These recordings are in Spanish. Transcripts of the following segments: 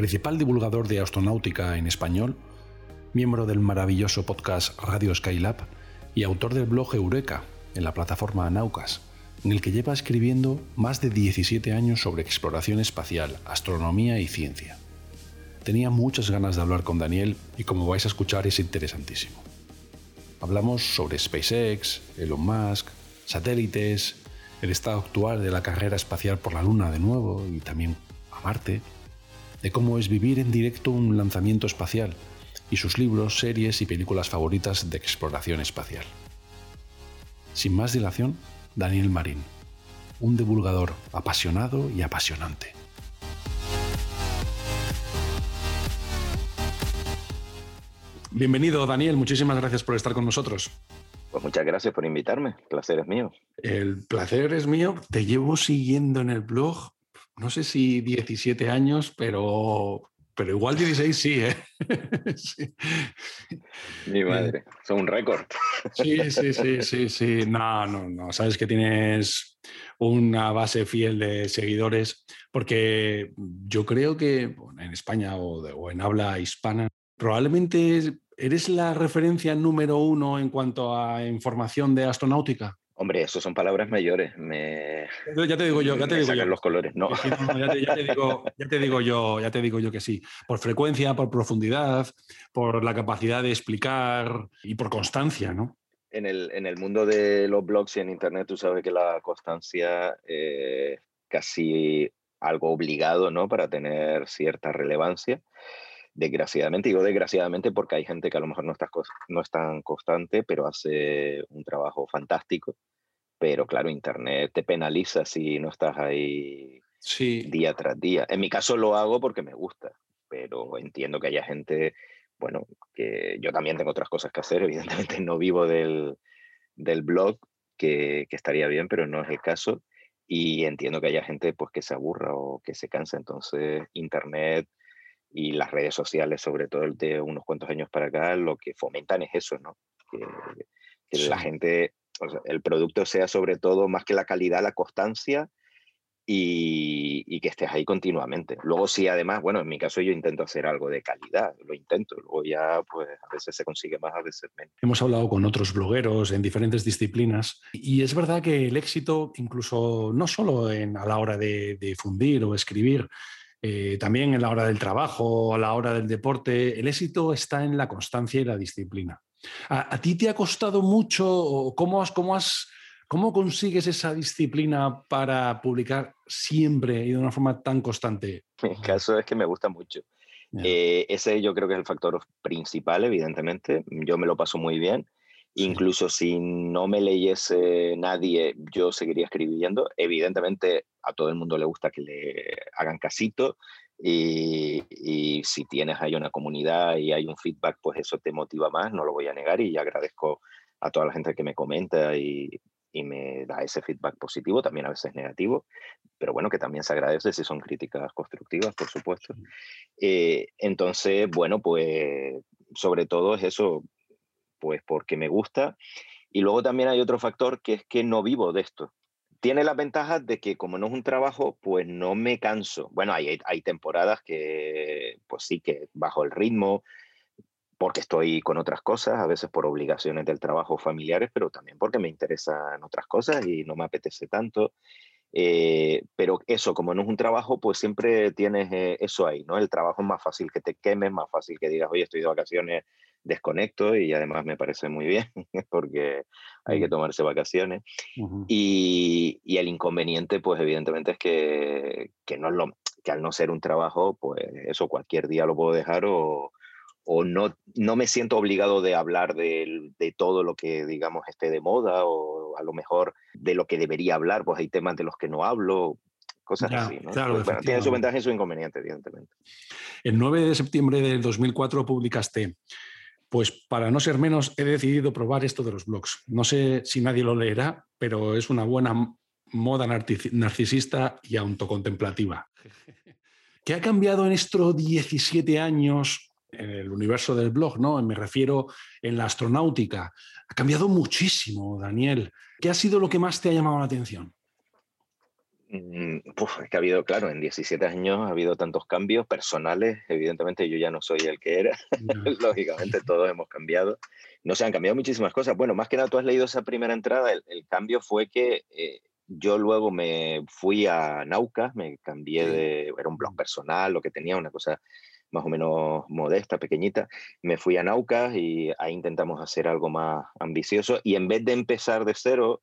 principal divulgador de astronáutica en español, miembro del maravilloso podcast Radio Skylab y autor del blog Eureka en la plataforma Naucas, en el que lleva escribiendo más de 17 años sobre exploración espacial, astronomía y ciencia. Tenía muchas ganas de hablar con Daniel y como vais a escuchar es interesantísimo. Hablamos sobre SpaceX, Elon Musk, satélites, el estado actual de la carrera espacial por la Luna de nuevo y también a Marte, de cómo es vivir en directo un lanzamiento espacial y sus libros, series y películas favoritas de exploración espacial. Sin más dilación, Daniel Marín, un divulgador apasionado y apasionante. Bienvenido, Daniel. Muchísimas gracias por estar con nosotros. Pues muchas gracias por invitarme. El placer es mío. El placer es mío. Te llevo siguiendo en el blog no sé si 17 años, pero, pero igual 16 sí, ¿eh? sí. Mi madre, son un récord. Sí, sí, sí, sí, sí. No, no, no. Sabes que tienes una base fiel de seguidores, porque yo creo que en España o, o en habla hispana, probablemente eres la referencia número uno en cuanto a información de astronáutica. Hombre, eso son palabras mayores. Me... Ya te digo yo, ya te digo yo. los colores, no. ya, te, digo, ya, te, digo, yo, ya te digo yo que sí. Por frecuencia, por profundidad, por la capacidad de explicar y por constancia, ¿no? En el, en el mundo de los blogs y en Internet, tú sabes que la constancia es casi algo obligado, ¿no? Para tener cierta relevancia desgraciadamente, digo desgraciadamente porque hay gente que a lo mejor no, está, no es tan constante, pero hace un trabajo fantástico. Pero claro, Internet te penaliza si no estás ahí día tras día. En mi caso lo hago porque me gusta, pero entiendo que haya gente, bueno, que yo también tengo otras cosas que hacer, evidentemente no vivo del, del blog, que, que estaría bien, pero no es el caso. Y entiendo que haya gente pues, que se aburra o que se cansa. Entonces, Internet y las redes sociales, sobre todo el de unos cuantos años para acá, lo que fomentan es eso, ¿no? Que, la gente, el producto sea sobre todo más que la calidad, la constancia y, que estés ahí continuamente. Luego sí, además, bueno, en mi caso yo intento hacer algo de calidad, lo intento, luego ya pues a veces se consigue más, a veces menos. Hemos hablado con otros blogueros en diferentes disciplinas y es verdad que el éxito, incluso no solo en, a la hora de, de fundir o escribir, eh, también en la hora del trabajo, a la hora del deporte, el éxito está en la constancia y la disciplina. ¿A, ti te ha costado mucho? ¿Cómo, has, cómo, has, ¿Cómo consigues esa disciplina para publicar siempre y de una forma tan constante? Mi caso es que me gusta mucho. Eh, ese yo creo que es el factor principal, evidentemente. Yo me lo paso muy bien. Incluso si no me leyese nadie, yo seguiría escribiendo. Evidentemente, a todo el mundo le gusta que le hagan casito. Y, si tienes ahí una comunidad y hay un feedback, pues eso te motiva más, no lo voy a negar. Y agradezco a toda la gente que me comenta y, me da ese feedback positivo, también a veces negativo, pero bueno, que también se agradece si son críticas constructivas, por supuesto. Eh, entonces, bueno, pues sobre todo es eso, pues porque me gusta. Y luego también hay otro factor que es que no vivo de esto. Tiene la ventaja de que como no es un trabajo, pues no me canso. Bueno, hay, hay temporadas que pues sí que bajo el ritmo, porque estoy con otras cosas, a veces por obligaciones del trabajo familiares, pero también porque me interesan otras cosas y no me apetece tanto. Eh, pero eso, como no es un trabajo, pues siempre tienes eh, eso ahí, ¿no? El trabajo es más fácil que te quemes, más fácil que digas, oye, estoy de vacaciones desconecto y además me parece muy bien porque hay que mm. tomarse vacaciones. y, y, el inconveniente, pues evidentemente es que, que, no es lo, que al no ser un trabajo, pues eso cualquier día lo puedo dejar o, o no, no me siento obligado de hablar de, de, todo lo que, digamos, esté de moda o a lo mejor de lo que debería hablar, pues hay temas de los que no hablo, cosas así. ¿no? Pues, tiene su ventaja y su inconveniente, evidentemente. El 9 de septiembre del 2004 publicaste pues para no ser menos, he decidido probar esto de los blogs. No sé si nadie lo leerá, pero es una buena moda narcisista y autocontemplativa. ¿Qué ha cambiado en estos 17 años en el universo del blog? ¿no? Me refiero en la astronáutica. Ha cambiado muchísimo, Daniel. ¿Qué ha sido lo que más te ha llamado la atención? Mm, es que ha habido, claro, en 17 años ha habido tantos cambios personales. Evidentemente yo ya no soy el que era. Lógicamente todos hemos cambiado. No se han cambiado muchísimas cosas. Bueno, más que nada tú has leído esa primera entrada. El, cambio fue que eh, yo luego me fui a Nauca, me cambié de, era un blog personal, lo que tenía, una cosa más o menos modesta, pequeñita. Me fui a Nauca y ahí intentamos hacer algo más ambicioso. Y en vez de empezar de cero,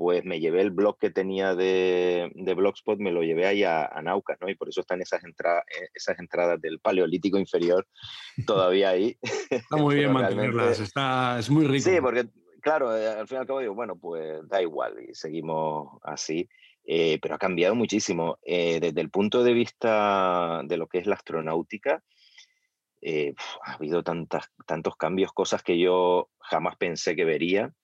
pues me llevé el blog que tenía de, de Blogspot, me lo llevé ahí a, Nauca, ¿no? Y por eso están esas, entradas eh, esas entradas del Paleolítico inferior todavía ahí. Está muy bien mantenerlas, está, es muy rico. Sí, porque, claro, eh, al fin y al cabo digo, bueno, pues da igual y seguimos así. Eh, pero ha cambiado muchísimo. desde el punto de vista de lo que es la astronáutica, ha habido tantas, tantos cambios, cosas que yo jamás pensé que vería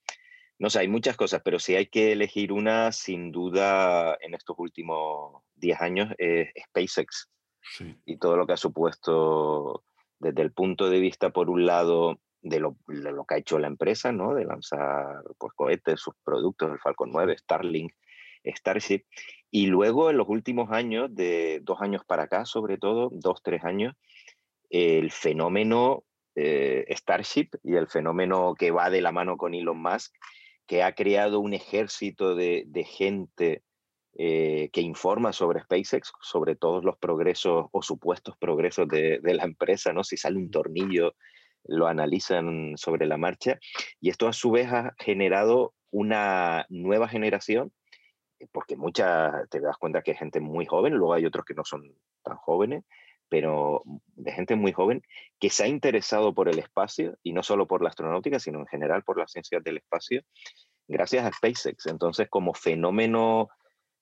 no sé, hay muchas cosas, pero si hay que elegir una, sin duda, en estos últimos 10 años, es SpaceX. Y todo lo que ha supuesto desde el punto de vista, por un lado, de lo, que ha hecho la empresa, ¿no? De lanzar pues, cohetes, sus productos, el Falcon 9, Starlink, Starship. Y luego, en los últimos años, de dos años para acá, sobre todo, dos, tres años, el fenómeno eh, Starship y el fenómeno que va de la mano con Elon Musk que ha creado un ejército de, gente eh, que informa sobre SpaceX, sobre todos los progresos o supuestos progresos de, la empresa, ¿no? Si sale un tornillo, lo analizan sobre la marcha. Y esto a su vez ha generado una nueva generación, porque muchas, te das cuenta que hay gente muy joven, luego hay otros que no son tan jóvenes, pero de gente muy joven que se ha interesado por el espacio y no solo por la astronáutica, sino en general por las ciencias del espacio, gracias a SpaceX. Entonces, como fenómeno,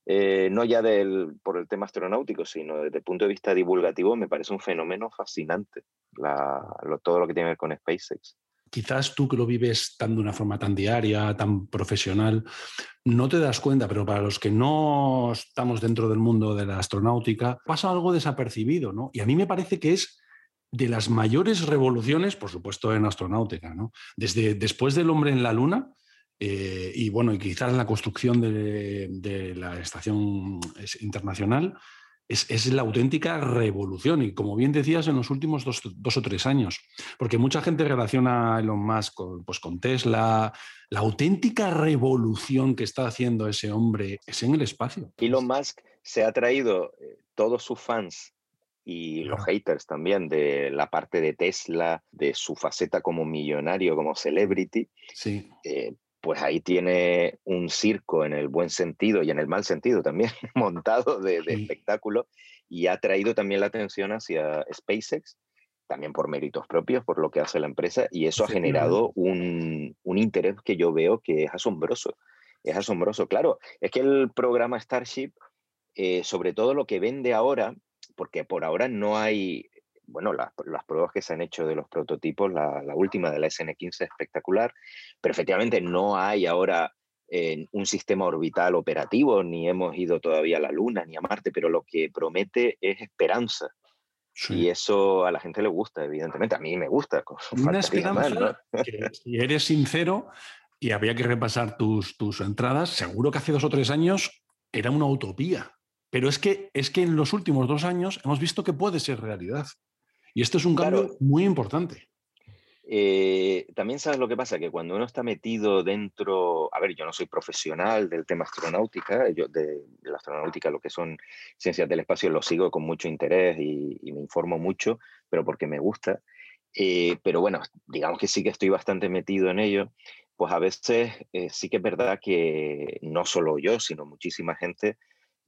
eh, no ya del, por el tema astronáutico, sino desde el punto de vista divulgativo, me parece un fenómeno fascinante todo lo que tiene que ver con SpaceX quizás tú que lo vives tan de una forma tan diaria, tan profesional, no te das cuenta, pero para los que no estamos dentro del mundo de la astronáutica, pasa algo desapercibido, ¿no? Y a mí me parece que es de las mayores revoluciones, por supuesto, en astronáutica, ¿no? Desde después del hombre en la Luna, eh, y bueno, y quizás la construcción de, de la estación internacional, es, la auténtica revolución y como bien decías en los últimos dos, o tres años, porque mucha gente relaciona a Elon Musk con, pues, con Tesla, la auténtica revolución que está haciendo ese hombre es en el espacio. Elon Musk se ha traído eh, todos sus fans y los haters también de la parte de Tesla, de su faceta como millonario, como celebrity, sí. Eh, pues ahí tiene un circo en el buen sentido y en el mal sentido también montado de, espectáculo y ha traído también la atención hacia SpaceX, también por méritos propios, por lo que hace la empresa, y eso ha generado un, interés que yo veo que es asombroso. Es asombroso. Claro, es que el programa Starship, eh, sobre todo lo que vende ahora, porque por ahora no hay bueno, las, pruebas que se han hecho de los prototipos, la, última de la SN15 es espectacular, pero efectivamente no hay ahora eh, un sistema orbital operativo, ni hemos ido todavía a la Luna ni a Marte, pero lo que promete es esperanza. Y eso a la gente le gusta, evidentemente. A mí me gusta. Una esperanza que, si eres sincero, y había que repasar tus, tus entradas, seguro que hace dos o tres años era una utopía. Pero es que, es que en los últimos dos años hemos visto que puede ser realidad. Y esto es un cambio muy importante. Eh, también sabes lo que pasa, que cuando uno está metido dentro, a ver, yo no soy profesional del tema astronáutica, yo de, la astronáutica, lo que son ciencias del espacio, lo sigo con mucho interés y, me informo mucho, pero porque me gusta. Eh, pero bueno, digamos que sí que estoy bastante metido en ello, pues a veces eh, sí que es verdad que no solo yo, sino muchísima gente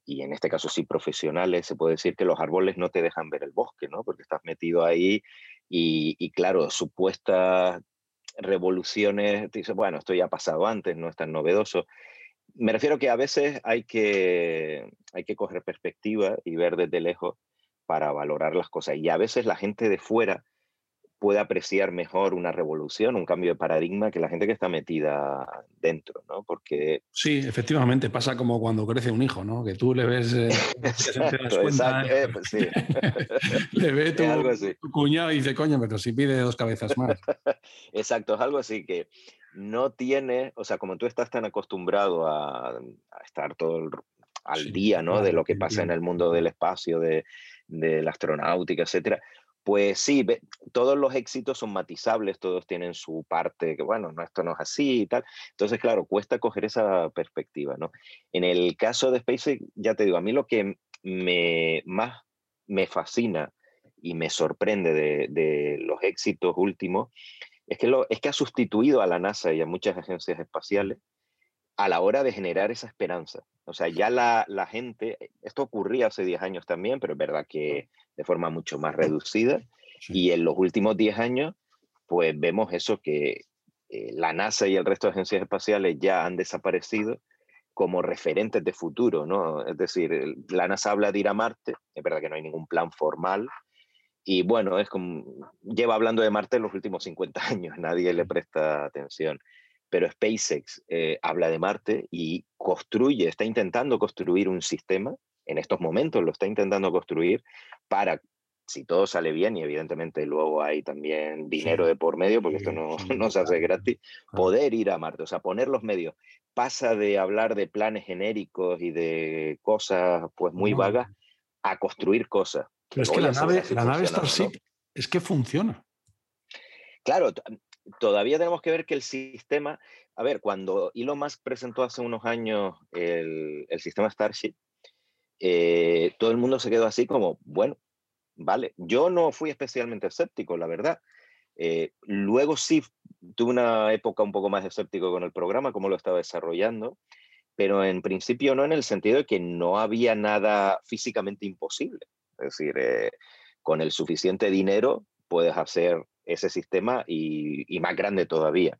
y en este caso sí profesionales, se puede decir que los árboles no te dejan ver el bosque, ¿no? Porque estás metido ahí y, claro, supuestas revoluciones, te dices, bueno, esto ya ha pasado antes, no es tan novedoso. me refiero que a veces hay que, hay que coger perspectiva y ver desde lejos para valorar las cosas. Y a veces la gente de fuera puede apreciar mejor una revolución, un cambio de paradigma que la gente que está metida dentro, ¿no? Porque... Sí, efectivamente, pasa como cuando crece un hijo, ¿no? Que tú le ves... Eh, exacto, exacto, eh, pues sí. le ve tu, cuñado y dice, coño, pero si pide dos cabezas más. exacto, es algo así que no tiene, o sea, como tú estás tan acostumbrado a, estar todo al día, ¿no? de lo que pasa en el mundo del espacio, de, de la astronáutica, etcétera, pues sí, todos los éxitos son matizables, todos tienen su parte que, bueno, no, esto no es así y tal. Entonces, claro, cuesta coger esa perspectiva, ¿no? En el caso de SpaceX, ya te digo, a mí lo que me más me fascina y me sorprende de, los éxitos últimos es que, lo, es que ha sustituido a la NASA y a muchas agencias espaciales a la hora de generar esa esperanza. O sea, ya la, la gente, esto ocurría hace 10 años también, pero es verdad que de forma mucho más reducida. Y en los últimos 10 años, pues vemos eso que eh, la NASA y el resto de agencias espaciales ya han desaparecido como referentes de futuro, ¿no? Es decir, la NASA habla de ir a Marte, es verdad que no hay ningún plan formal, y bueno, es como, lleva hablando de Marte en los últimos 50 años, nadie le presta atención, pero SpaceX eh, habla de Marte y construye, está intentando construir un sistema en estos momentos lo está intentando construir para, si todo sale bien, y evidentemente luego hay también dinero de por medio, porque esto no, no se hace gratis, poder ir a Marte, o sea, poner los medios. Pasa de hablar de planes genéricos y de cosas pues muy vagas a construir cosas. Pero es que la nave, la nave Starship es que funciona. Claro, todavía tenemos que ver que el sistema, a ver, cuando Elon Musk presentó hace unos años el, el sistema Starship, eh, todo el mundo se quedó así como, bueno, vale, yo no fui especialmente escéptico, la verdad. Eh, luego sí tuve una época un poco más escéptico con el programa, cómo lo estaba desarrollando, pero en principio no en el sentido de que no había nada físicamente imposible. Es decir, eh, con el suficiente dinero puedes hacer ese sistema y, y, más grande todavía.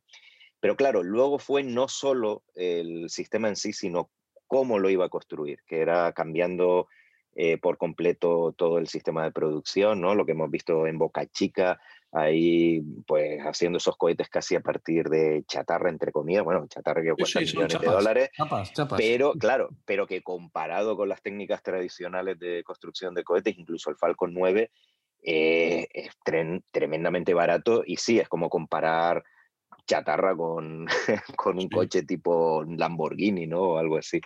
Pero claro, luego fue no solo el sistema en sí, sino cómo lo iba a construir, que era cambiando eh, por completo todo el sistema de producción, ¿no? Lo que hemos visto en Boca Chica, ahí pues haciendo esos cohetes casi a partir de chatarra, entre comillas, bueno, chatarra que cuesta millones de dólares, pero claro, pero que comparado con las técnicas tradicionales de construcción de cohetes, incluso el Falcon 9, eh, es tremendamente barato y sí, es como comparar chatarra con, con un coche tipo Lamborghini, ¿no? O algo así.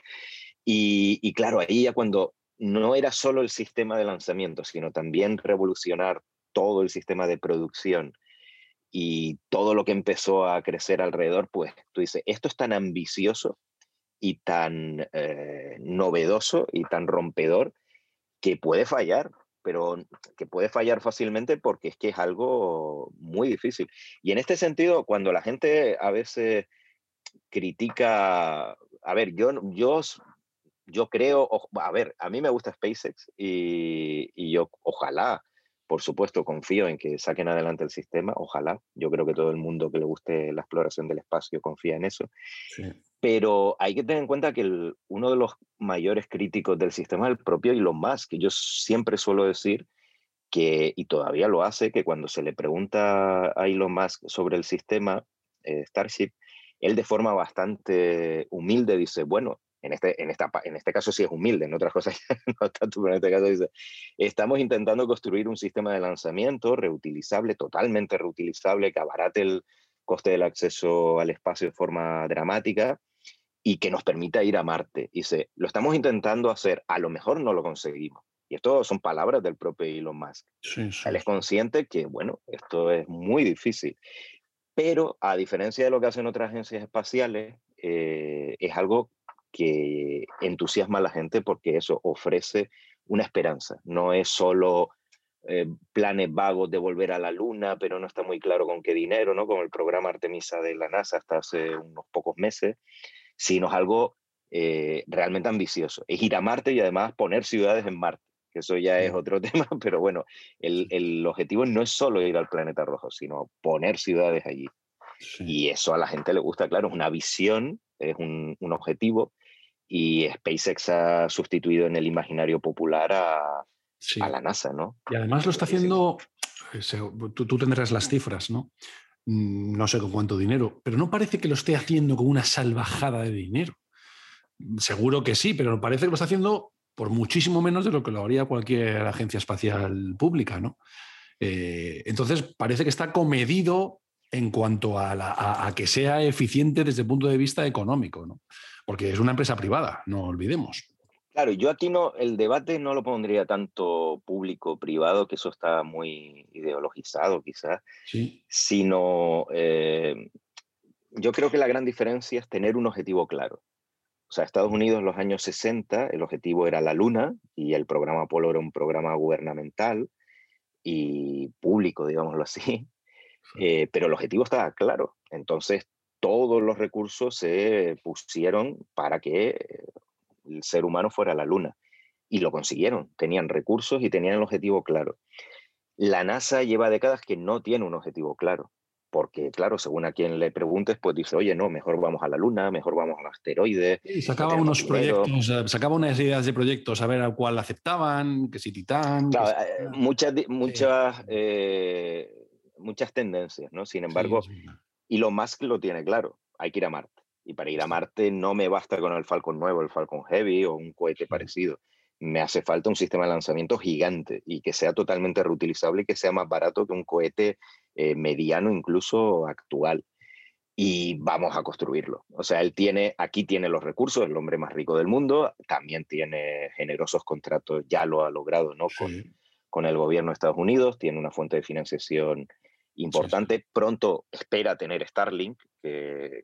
Y, y, claro, ahí ya cuando no era solo el sistema de lanzamiento, sino también revolucionar todo el sistema de producción y todo lo que empezó a crecer alrededor, pues tú dices, esto es tan ambicioso y tan eh, novedoso y tan rompedor que puede fallar, pero que puede fallar fácilmente porque es que es algo muy difícil. Y en este sentido, cuando la gente a veces critica, a ver, yo, yo, yo creo, a ver, a mí me gusta SpaceX y, y yo ojalá, por supuesto, confío en que saquen adelante el sistema, ojalá, yo creo que todo el mundo que le guste la exploración del espacio confía en eso. Sí. Pero hay que tener en cuenta que uno de los mayores críticos del sistema es el propio Elon Musk, que yo siempre suelo decir que, y todavía lo hace, que cuando se le pregunta a Elon Musk sobre el sistema eh, Starship, él de forma bastante humilde dice, bueno, en este, en, esta, en este caso sí es humilde, en otras cosas no tanto, pero en este caso dice, estamos intentando construir un sistema de lanzamiento reutilizable, totalmente reutilizable, que abarate el coste del acceso al espacio de forma dramática y que nos permita ir a Marte. Dice, lo estamos intentando hacer, a lo mejor no lo conseguimos. Y esto son palabras del propio Elon Musk. Él es consciente que, bueno, esto es muy difícil. Pero a diferencia de lo que hacen otras agencias espaciales, eh, es algo que entusiasma a la gente porque eso ofrece una esperanza. No es solo eh, planes vagos de volver a la Luna, pero no está muy claro con qué dinero, ¿no? Como el programa Artemisa de la NASA hasta hace unos pocos meses sino es algo eh, realmente ambicioso. Es ir a Marte y además poner ciudades en Marte, que eso ya es otro tema, pero bueno, el, el objetivo no es solo ir al planeta rojo, sino poner ciudades allí. Y eso a la gente le gusta, claro, es una visión, es un, un objetivo y SpaceX ha sustituido en el imaginario popular a, la NASA, ¿no? Y además lo está haciendo, eh, tú, tú tendrás las cifras, ¿no? Mm, no sé con cuánto dinero, pero no parece que lo esté haciendo con una salvajada de dinero. Seguro que sí, pero parece que lo está haciendo por muchísimo menos de lo que lo haría cualquier agencia espacial pública, ¿no? Eh, entonces parece que está comedido en cuanto a, que sea eficiente desde el punto de vista económico, ¿no? Porque es una empresa privada, no olvidemos. Claro, yo aquí no, el debate no lo pondría tanto público-privado, que eso está muy ideologizado quizás, sí. sino eh, yo creo que la gran diferencia es tener un objetivo claro. O sea, Estados Unidos en los años 60 el objetivo era la Luna y el programa Apolo era un programa gubernamental y público, digámoslo así, eh, pero el objetivo estaba claro. Entonces, todos los recursos se pusieron para que el ser humano fuera a la Luna. Y lo consiguieron. Tenían recursos y tenían el objetivo claro. La NASA lleva décadas que no tiene un objetivo claro porque claro, según a quien le preguntes, pues dice, oye, no, mejor vamos a la Luna, mejor vamos al asteroide. Y sacaba unos proyectos, eh, sacaba unas ideas de proyectos a ver al cual aceptaban, que si Titán. Claro, eh, muchas, muchas, eh, muchas tendencias, ¿no? Sin embargo, y lo más que lo tiene claro, hay que ir a Marte. Y para ir a Marte no me basta con el Falcon nuevo, el Falcon Heavy o un cohete parecido. Me hace falta un sistema de lanzamiento gigante y que sea totalmente reutilizable y que sea más barato que un cohete eh, mediano incluso actual. Y vamos a construirlo. O sea, él tiene, aquí tiene los recursos, el hombre más rico del mundo, también tiene generosos contratos, ya lo ha logrado, ¿no? Con, con el gobierno de Estados Unidos, tiene una fuente de financiación importante. Pronto espera tener Starlink, que,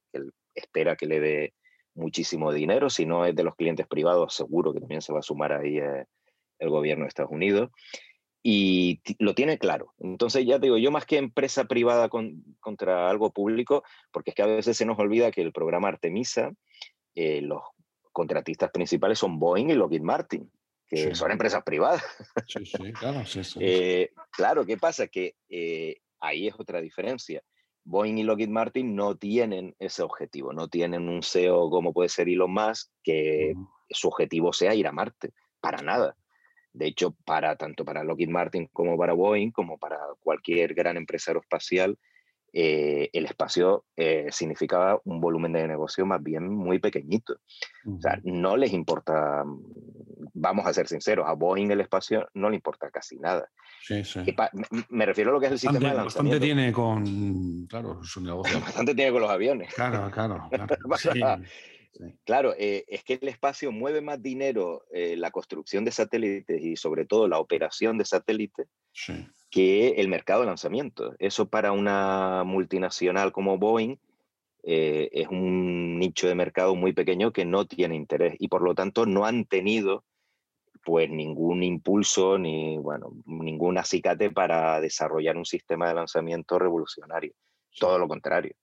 espera que le dé muchísimo dinero. Si no es de los clientes privados, seguro que también se va a sumar ahí eh, el gobierno de Estados Unidos y lo tiene claro. Entonces ya digo, yo más que empresa privada contra algo público, porque es que a veces se nos olvida que el programa Artemisa, eh, los contratistas principales son Boeing y Lockheed Martin, que son empresas privadas. Sí, sí, claro. Sí, eh, claro, ¿qué pasa? Que eh, ahí es otra diferencia. Boeing y Lockheed Martin no tienen ese objetivo, no tienen un CEO como puede ser Elon Musk, que su objetivo sea ir a Marte, para nada de hecho, para tanto para Lockheed Martin como para Boeing, como para cualquier gran empresa aeroespacial, eh, el espacio eh, significaba un volumen de negocio más bien muy pequeñito. O sea, no les importa, vamos a ser sinceros, a Boeing el espacio no le importa casi nada. Sí, sí. Me, refiero a lo que es el sistema de lanzamiento. Bastante tiene con, claro, su negocio. Bastante tiene con los aviones. Claro, claro. Claro, eh, es que el espacio mueve más dinero eh, la construcción de satélites y sobre todo la operación de satélites que el mercado de lanzamiento. Eso para una multinacional como Boeing eh, es un nicho de mercado muy pequeño que no tiene interés y por lo tanto no han tenido pues ningún impulso ni bueno ningún acicate para desarrollar un sistema de lanzamiento revolucionario. Todo lo contrario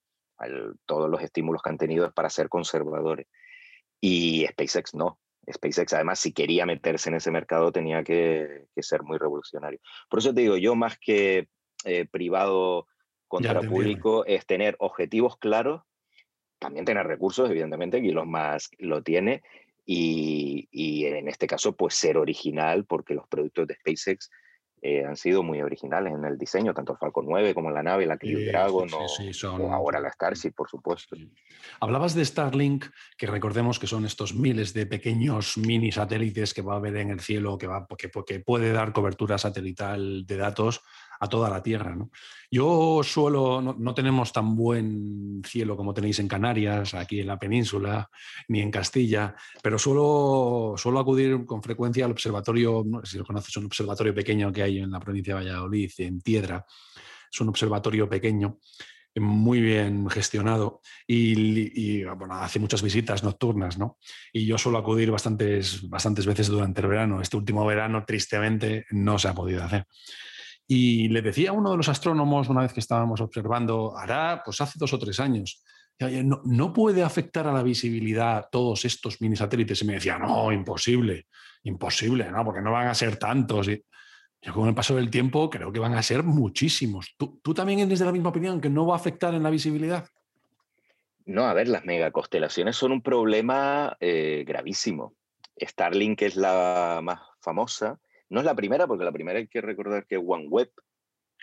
todos los estímulos que han tenido es para ser conservadores. Y SpaceX no. SpaceX además si quería meterse en ese mercado tenía que, ser muy revolucionario. Por eso te digo, yo más que eh, privado contra público es tener objetivos claros, también tener recursos, evidentemente, que los más lo tiene, y, y, en este caso, pues ser original, porque los productos de SpaceX eh, han sido muy originales en el diseño, tanto el Falcon 9 como la nave, la Crew Dragon, o, ahora la Starship, por supuesto. Hablabas de Starlink, que recordemos que son estos miles de pequeños mini satélites que va a haber en el cielo, que, va, que, que puede dar cobertura satelital de datos a toda la Tierra. Yo suelo, no, tenemos tan buen cielo como tenéis en Canarias, aquí en la península, ni en Castilla, pero suelo, suelo acudir con frecuencia al observatorio, si lo conoces, un observatorio pequeño que hay en la provincia de Valladolid, en Piedra. Es un observatorio pequeño muy bien gestionado y, hace muchas visitas nocturnas, ¿no? Y yo suelo acudir bastantes, bastantes veces durante el verano. Este último verano, tristemente, no se ha podido hacer. Y le decía a uno de los astrónomos, una vez que estábamos observando, hará, pues hace dos o tres años, no, no, puede afectar a la visibilidad todos estos mini satélites. Y me decía, no, imposible, imposible, ¿no? Porque no van a ser tantos. Y yo con el paso del tiempo creo que van a ser muchísimos. ¿Tú, ¿Tú también eres de la misma opinión, que no va a afectar en la visibilidad? No, a ver, las megaconstelaciones son un problema eh, gravísimo. Starlink es la más famosa. No es la primera, porque la primera hay que recordar que OneWeb,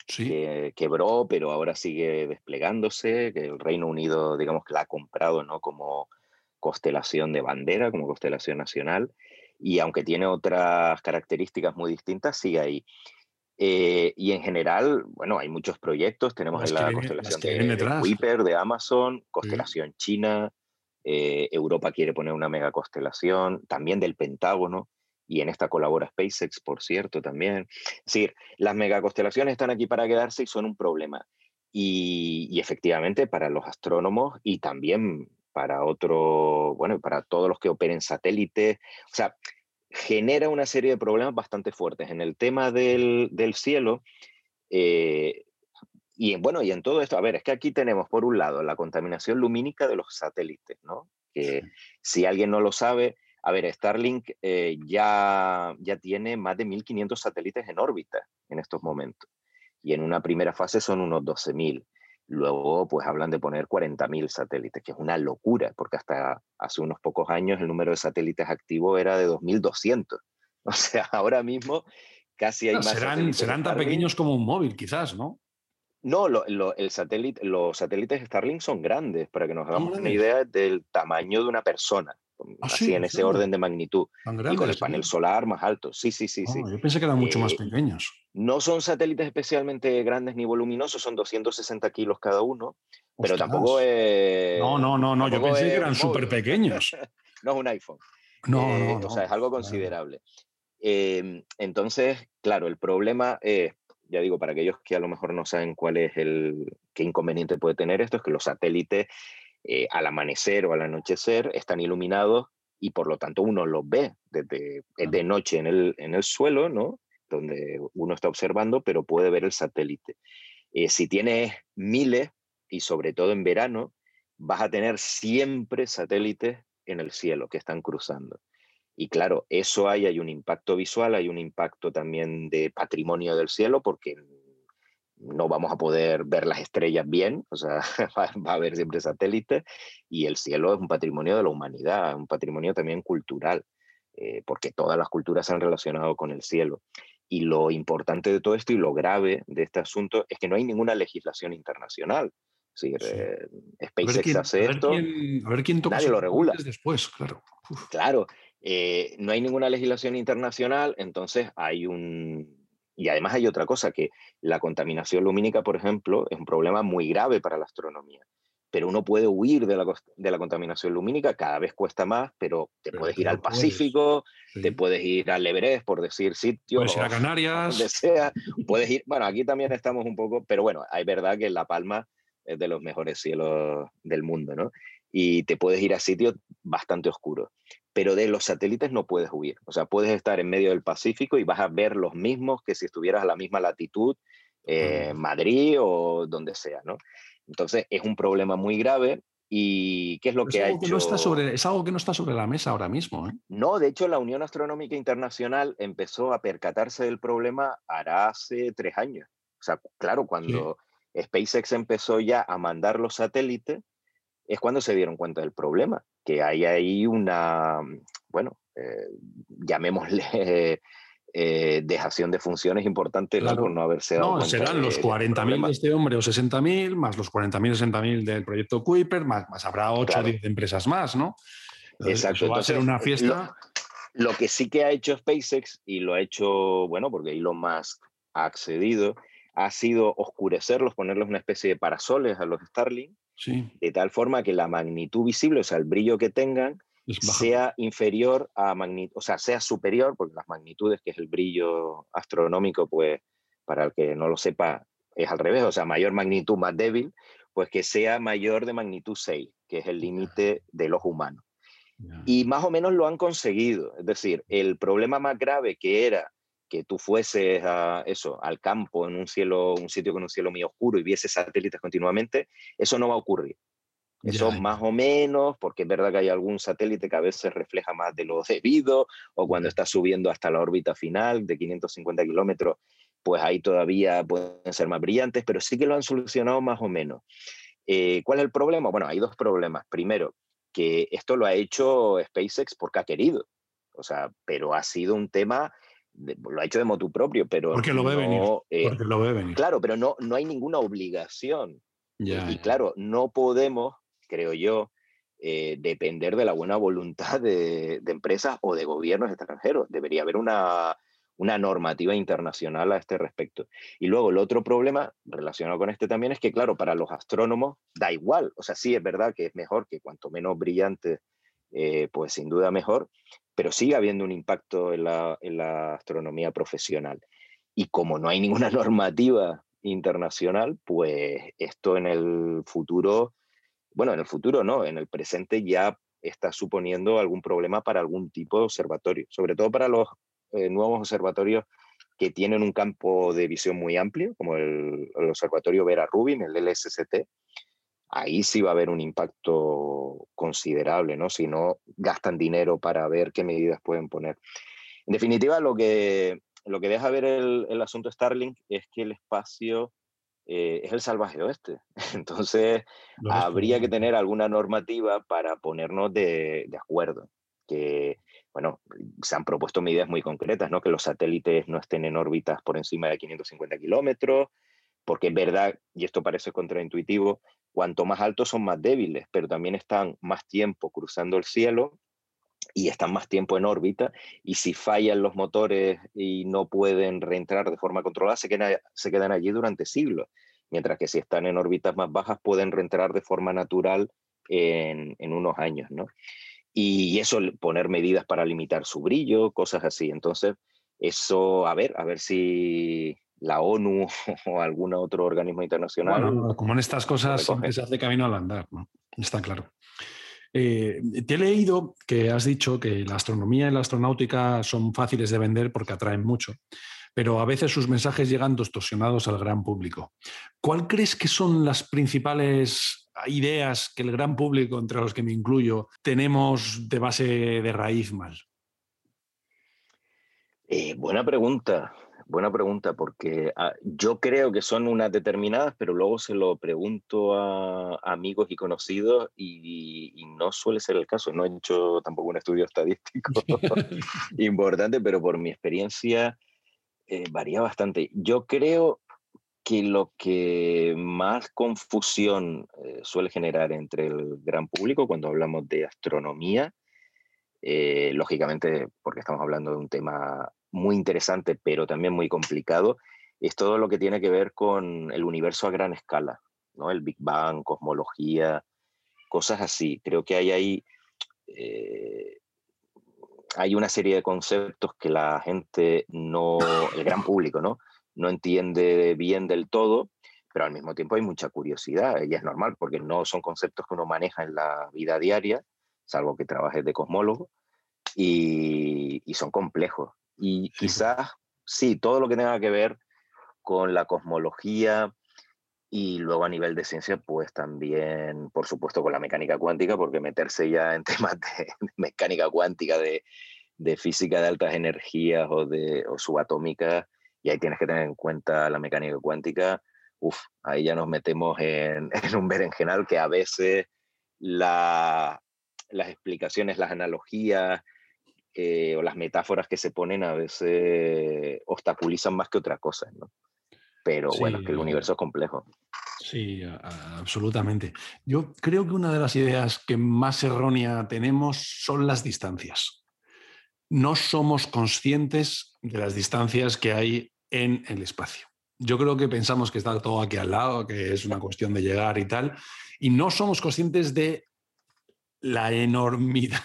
que quebró, pero ahora sigue desplegándose, que el Reino Unido, digamos que la ha comprado ¿no? como constelación de bandera, como constelación nacional, y aunque tiene otras características muy distintas, sigue ahí. Eh, y en general, bueno, hay muchos proyectos. Tenemos la constelación de, de, de Amazon, constelación china. Eh, Europa quiere poner una mega constelación, también del Pentágono. Y en esta colabora SpaceX, por cierto, también. Es decir, las megaconstelaciones están aquí para quedarse y son un problema. Y, y efectivamente, para los astrónomos y también para otro, bueno, para todos los que operen satélites. O sea, genera una serie de problemas bastante fuertes. En el tema del, del cielo, eh, y bueno, y en todo esto, a ver, es que aquí tenemos por un lado la contaminación lumínica de los satélites, ¿no? Que si alguien no lo sabe, a ver, Starlink eh, ya, ya tiene más de 1.500 satélites en órbita en estos momentos. Y en una primera fase son unos 12.000. Luego, pues hablan de poner 40.000 satélites, que es una locura, porque hasta hace unos pocos años el número de satélites activos era de 2.200. O sea, ahora mismo casi hay más. Serán, serán tan pequeños como un móvil, quizás, ¿no? No, el satélite, los satélites Starlink son grandes, para que nos hagamos una idea del tamaño de una persona. Ah, así en ese orden de magnitud. y con el panel solar más alto. Sí, sí, sí. sí. Ah, yo pensé que eran mucho más eh, pequeños. No son satélites especialmente grandes ni voluminosos, son 260 kilos cada uno, pero tampoco es... No, no, no, no. yo pensé que eran súper pequeños. no es un iPhone. No, no, no, O sea, es algo considerable. Em, entonces, claro, el problema es, ya digo, para aquellos que a lo mejor no saben cuál es el, qué inconveniente puede tener esto, es que los satélites eh, al amanecer o al anochecer están iluminados y por lo tanto uno los ve desde de noche en el, en el suelo, ¿no? donde uno está observando, pero puede ver el satélite. Eh, si tienes miles, y sobre todo en verano, vas a tener siempre satélites en el cielo que están cruzando. Y claro, eso hay, hay un impacto visual, hay un impacto también de patrimonio del cielo, porque no vamos a poder ver las estrellas bien, o sea, va, a haber siempre satélites, y el cielo es un patrimonio de la humanidad, un patrimonio también cultural, eh, porque todas las culturas se han relacionado con el cielo. Y lo importante de todo esto y lo grave de este asunto es que no hay ninguna legislación internacional. Es decir, eh, SpaceX hace esto, a ver quién nadie lo regula. Después, claro. Claro, eh, no hay ninguna legislación internacional, entonces hay un, y además hay otra cosa, que la contaminación lumínica, por ejemplo, es un problema muy grave para la astronomía. Pero uno puede huir de la, de la contaminación lumínica, cada vez cuesta más, pero te puedes ir al Pacífico, te puedes ir al Everest, por decir sitio. Puedes ir a Canarias. Donde sea. Puedes ir, bueno, aquí también estamos un poco, pero bueno, hay verdad que La Palma es de los mejores cielos del mundo, ¿no? Y te puedes ir a sitios bastante oscuros pero de los satélites no puedes huir. O sea, puedes estar en medio del Pacífico y vas a ver los mismos que si estuvieras a la misma latitud, en Madrid o donde sea, ¿no? Entonces es un problema muy grave y ¿qué es lo que ha hecho? no está sobre, es algo que no está sobre la mesa ahora mismo. ¿eh? No, de hecho la Unión Astronómica Internacional empezó a percatarse del problema hará hace tres años. O sea, claro, cuando SpaceX empezó ya a mandar los satélites, es cuando se dieron cuenta del problema que hay ahí una, bueno, eh, llamémosle eh, dejación de funciones importantes por no haberse dado No, serán los 40.000 de este hombre o 60.000, más los 40.000 60.000 del proyecto Kuiper, más, más habrá 8 o 10 empresas más, ¿no? Exacto. va a ser una fiesta. Lo, que sí que ha hecho SpaceX, y lo ha hecho, bueno, porque Elon Musk ha accedido, ha sido oscurecerlos, ponerles una especie de parasoles a los Starlink, de tal forma que la magnitud visible, o sea, el brillo que tengan, sea inferior a magnitud, o sea, sea superior, porque las magnitudes, que es el brillo astronómico, pues para el que no lo sepa, es al revés, o sea, mayor magnitud más débil, pues que sea mayor de magnitud 6, que es el límite del ojo humano. Y más o menos lo han conseguido, es decir, el problema más grave que era que tú fueses a eso, al campo, en un cielo, un sitio con un cielo muy oscuro y vieses satélites continuamente, eso no va a ocurrir. Eso más o menos, porque es verdad que hay algún satélite que a veces refleja más de lo debido, o cuando está subiendo hasta la órbita final de 550 kilómetros, pues ahí todavía pueden ser más brillantes, pero sí que lo han solucionado más o menos. Eh, ¿Cuál es el problema? Bueno, hay dos problemas. Primero, que esto lo ha hecho SpaceX porque ha querido. O sea, pero ha sido un tema, lo ha hecho de motu propio, pero... Porque lo ve venir. Eh, porque lo ve venir. Claro, pero no, no hay ninguna obligación. y, claro, no podemos, creo yo, eh, depender de la buena voluntad de, de, empresas o de gobiernos extranjeros. Debería haber una, una normativa internacional a este respecto. Y luego el otro problema relacionado con este también es que, claro, para los astrónomos da igual. O sea, sí es verdad que es mejor que cuanto menos brillante, eh, pues sin duda mejor, pero sigue habiendo un impacto en la, en la astronomía profesional. Y como no hay ninguna normativa internacional, pues esto en el futuro, bueno, en el futuro no, en el presente ya está suponiendo algún problema para algún tipo de observatorio, sobre todo para los eh, nuevos observatorios que tienen un campo de visión muy amplio, como el, observatorio Vera Rubin, el LSCT, ahí sí va a haber un impacto considerable, ¿no? Si no gastan dinero para ver qué medidas pueden poner. En definitiva, lo que, lo que deja ver el, el asunto Starlink es que el espacio eh, es el salvaje oeste. Entonces, habría que tener alguna normativa para ponernos de, de acuerdo. Que, bueno, se han propuesto medidas muy concretas, ¿no? Que los satélites no estén en órbitas por encima de 550 kilómetros, porque es verdad, y esto parece contraintuitivo, cuanto más altos son más débiles, pero también están más tiempo cruzando el cielo y están más tiempo en órbita, y si fallan los motores y no pueden reentrar de forma controlada, se quedan, se quedan allí durante siglos, mientras que si están en órbitas más bajas pueden reentrar de forma natural en, en unos años, ¿no? y eso poner medidas para limitar su brillo, cosas así. Entonces, eso, a ver, a ver si la ONU o algún otro organismo internacional. Bueno, como en estas cosas se hace camino al andar, ¿no? Está claro. Eh, te he leído que has dicho que la astronomía y la astronáutica son fáciles de vender porque atraen mucho, pero a veces sus mensajes llegan distorsionados al gran público. ¿Cuál crees que son las principales ideas que el gran público, entre los que me incluyo, tenemos de base de raíz mal? Eh, buena pregunta, buena pregunta, porque ah, yo creo que son unas determinadas, pero luego se lo pregunto a amigos y conocidos y, no suele ser el caso. No he hecho tampoco un estudio estadístico importante, pero por mi experiencia eh, varía bastante. Yo creo que lo que más confusión eh, suele generar entre el gran público cuando hablamos de astronomía, eh, lógicamente porque estamos hablando de un tema muy interesante, pero también muy complicado, es todo lo que tiene que ver con el universo a gran escala, ¿no? el Big Bang, cosmología, cosas así. Creo que hay ahí... Eh, hay una serie de conceptos que la gente no, el gran público, ¿no? no entiende bien del todo, pero al mismo tiempo hay mucha curiosidad y es normal porque no son conceptos que uno maneja en la vida diaria, salvo que trabajes de cosmólogo, y, son complejos. Y quizás, sí, todo lo que tenga que ver con la cosmología y luego a nivel de ciencia, pues también, por supuesto, con la mecánica cuántica, porque meterse ya en temas de, mecánica cuántica, de, física de altas energías o, de, o subatómicas, y ahí tienes que tener en cuenta la mecánica cuántica, Uf, ahí ya nos metemos en, en un berenjenal que a veces la, las explicaciones, las analogías eh, o las metáforas que se ponen a veces obstaculizan más que otra cosa, ¿no? Pero bueno, que el universo es complejo. Sí, absolutamente. Yo creo que una de las ideas que más errónea tenemos son las distancias. No somos conscientes de las distancias que hay en el espacio. Yo creo que pensamos que está todo aquí al lado, que es una cuestión de llegar y tal, y no somos conscientes de la enormidad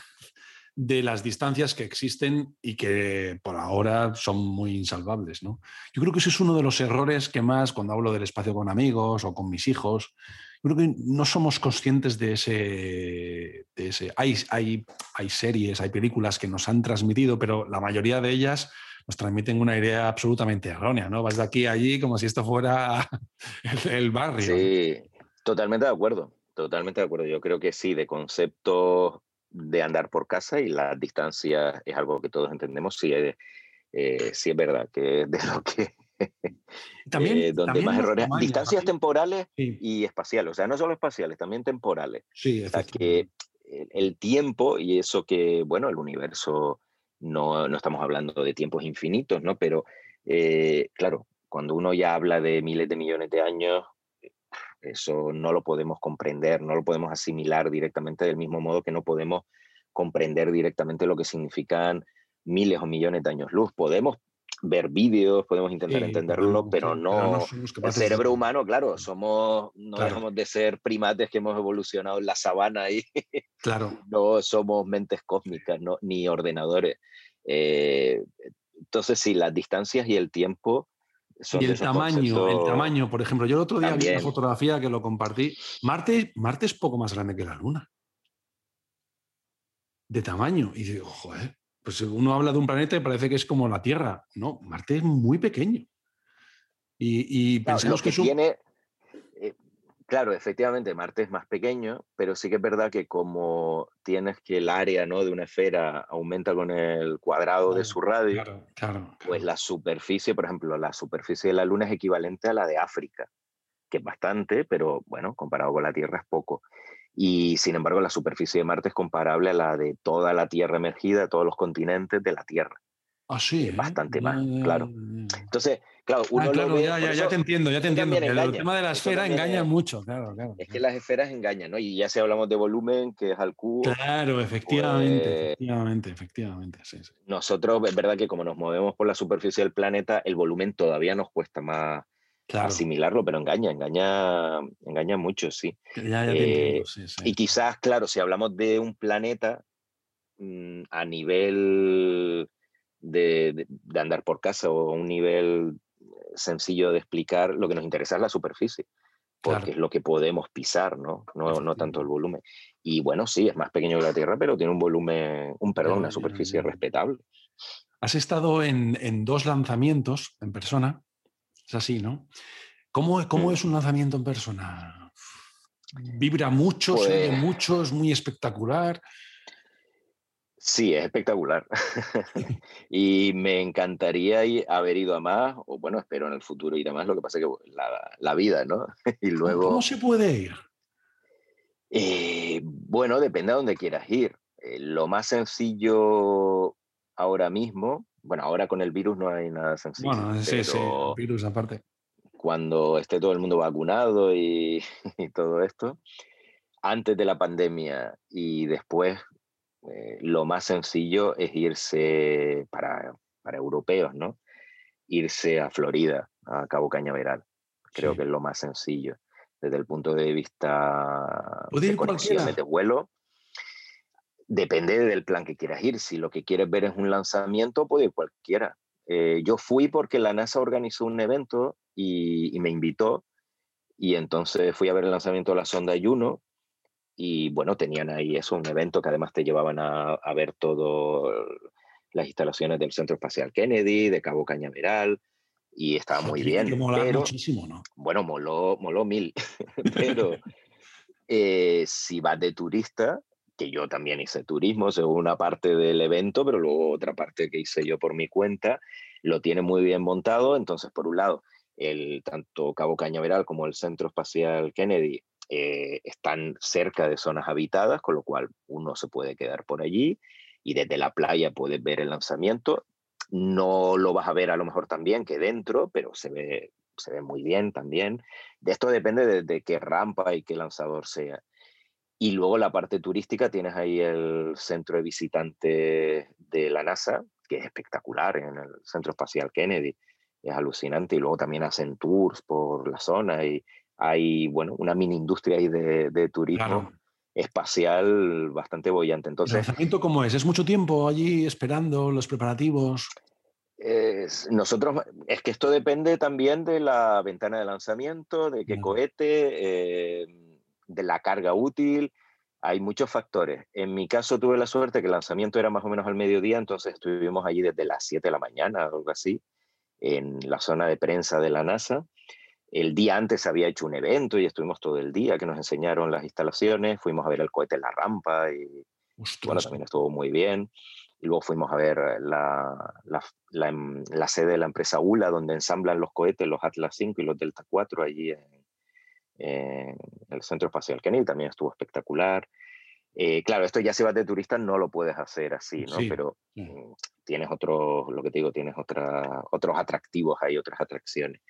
de las distancias que existen y que por ahora son muy insalvables. ¿no? Yo creo que ese es uno de los errores que más, cuando hablo del espacio con amigos o con mis hijos, creo que no somos conscientes de ese... De ese. Hay, hay, hay series, hay películas que nos han transmitido, pero la mayoría de ellas nos transmiten una idea absolutamente errónea, ¿no? Vas de aquí a allí como si esto fuera el, barrio. Sí, totalmente de acuerdo, totalmente de acuerdo. Yo creo que sí, de concepto de andar por casa y la distancia es algo que todos entendemos, sí, eh, sí es verdad que de lo que también, eh, donde más errores, distancias temporales y espaciales, o sea, no solo espaciales, también temporales. Sí, o sea, que el, tiempo y eso que, bueno, el universo, no, no estamos hablando de tiempos infinitos, ¿no? Pero, eh, claro, cuando uno ya habla de miles de millones de años, eso no lo podemos comprender, no lo podemos asimilar directamente del mismo modo que no podemos comprender directamente lo que significan miles o millones de años luz. Podemos ver vídeos, podemos intentar entenderlo, pero no, el cerebro humano, claro, somos, no dejamos de ser primates que hemos evolucionado en la sabana y claro. no somos mentes cósmicas, no, ni ordenadores. Eh, entonces, sí, las distancias y el tiempo y el tamaño, el tamaño, por ejemplo, yo el otro día vi una fotografía que lo compartí. Marte, Marte es poco más grande que la Luna. De tamaño. Y digo, joder, pues uno habla de un planeta y parece que es como la Tierra. No, Marte es muy pequeño. Y, pensamos que, tiene, Claro, efectivamente, Marte es más pequeño, pero sí que es verdad que como tienes que el área ¿no? de una esfera aumenta con el cuadrado de su radio, pues la superficie, por ejemplo, la superficie de la Luna es equivalente a la de África, que es bastante, pero bueno, comparado con la Tierra es poco. Y sin embargo, la superficie de Marte es comparable a la de toda la Tierra emergida, todos los continentes de la Tierra. Ah, sí. ¿eh? Bastante más, claro. Entonces, claro, ah, uno lo ve, ya, ya, ya, te entiendo, ya te entiendo. el tema de la esfera engaña mucho, claro, claro. Es que las esferas engañan, ¿no? Y ya si hablamos de volumen, que es al cubo. Claro, efectivamente, pues efectivamente, efectivamente. Nosotros, es verdad que como nos movemos por la superficie del planeta, el volumen todavía nos cuesta más asimilarlo, pero engaña, engaña, engaña mucho, sí. Ya, ya te entiendo, eh, sí, sí. Y quizás, claro, si hablamos de un planeta mm, a nivel de, andar por casa o a un nivel sencillo de explicar, lo que nos interesa es la superficie, porque es lo que podemos pisar, ¿no? No, no tanto el volumen. Y bueno, sí, es más pequeño que la Tierra, pero tiene un volumen, un perdón, una superficie respetable. Has estado en, en, dos lanzamientos en persona, es así, ¿no? ¿Cómo, cómo mm. es un lanzamiento en persona? ¿Vibra mucho, se pues mucho, es muy espectacular? Sí, es espectacular. y me encantaría haber ido a más, o bueno, espero en el futuro ir a más, lo que pasa es que la, vida, ¿no? y luego... ¿Cómo se puede ir? Eh, bueno, depende a dónde quieras ir. Eh, lo más sencillo ahora mismo, bueno, ahora con el virus no hay nada sencillo. Bueno, sí, sí, el virus aparte. Cuando esté todo el mundo vacunado y todo esto, antes de la pandemia y después eh, lo más sencillo es irse para, para, europeos, ¿no? Irse a Florida, a Cabo Cañaveral. Creo que es lo más sencillo desde el punto de vista de conexiones de vuelo. Depende del plan que quieras ir. Si lo que quieres ver es un lanzamiento, puede ir cualquiera. Eh, yo fui porque la NASA organizó un evento y, y, me invitó y entonces fui a ver el lanzamiento de la sonda Juno y bueno, tenían ahí eso, un evento que además te llevaban a, ver todo las instalaciones del Centro Espacial Kennedy, de Cabo Cañaveral, y estaba muy bien. pero, muchísimo, ¿no? Bueno, moló, moló mil, pero eh, si vas de turista, que yo también hice turismo, según una parte del evento, pero luego otra parte que hice yo por mi cuenta, lo tiene muy bien montado, entonces por un lado, el, tanto Cabo Cañaveral como el Centro Espacial Kennedy eh, están cerca de zonas habitadas, con lo cual uno se puede quedar por allí y desde la playa puedes ver el lanzamiento. No lo vas a ver a lo mejor tan bien que dentro, pero se ve, se ve muy bien también. De esto depende de, qué rampa y qué lanzador sea. Y luego la parte turística, tienes ahí el centro de visitantes de la NASA, que es espectacular en el Centro Espacial Kennedy. Es alucinante. Y luego también hacen tours por la zona y, hay, bueno, una mini industria ahí de, turismo espacial bastante bollante. Entonces, ¿El lanzamiento cómo es? ¿Es mucho tiempo allí esperando los preparativos? nosotros, es que esto depende también de la ventana de lanzamiento, de qué cohete, eh, de la carga útil. Hay muchos factores. En mi caso tuve la suerte que el lanzamiento era más o menos al mediodía, entonces estuvimos allí desde las 7 de la mañana, algo así, en la zona de prensa de la NASA. El día antes había hecho un evento y estuvimos todo el día que nos enseñaron las instalaciones, fuimos a ver el cohete en la rampa y bueno, también estuvo muy bien. y luego fuimos a ver la, la, em, la, sede de la empresa ULA, donde ensamblan los cohetes, los Atlas 5 y los Delta 4, allí en, el Centro Espacial Kennedy, también estuvo espectacular. Eh, claro, esto ya si vas de turista no lo puedes hacer así, ¿no? Pero mm, tienes otros, lo que te digo, tienes otra, otros atractivos ahí, otras atracciones.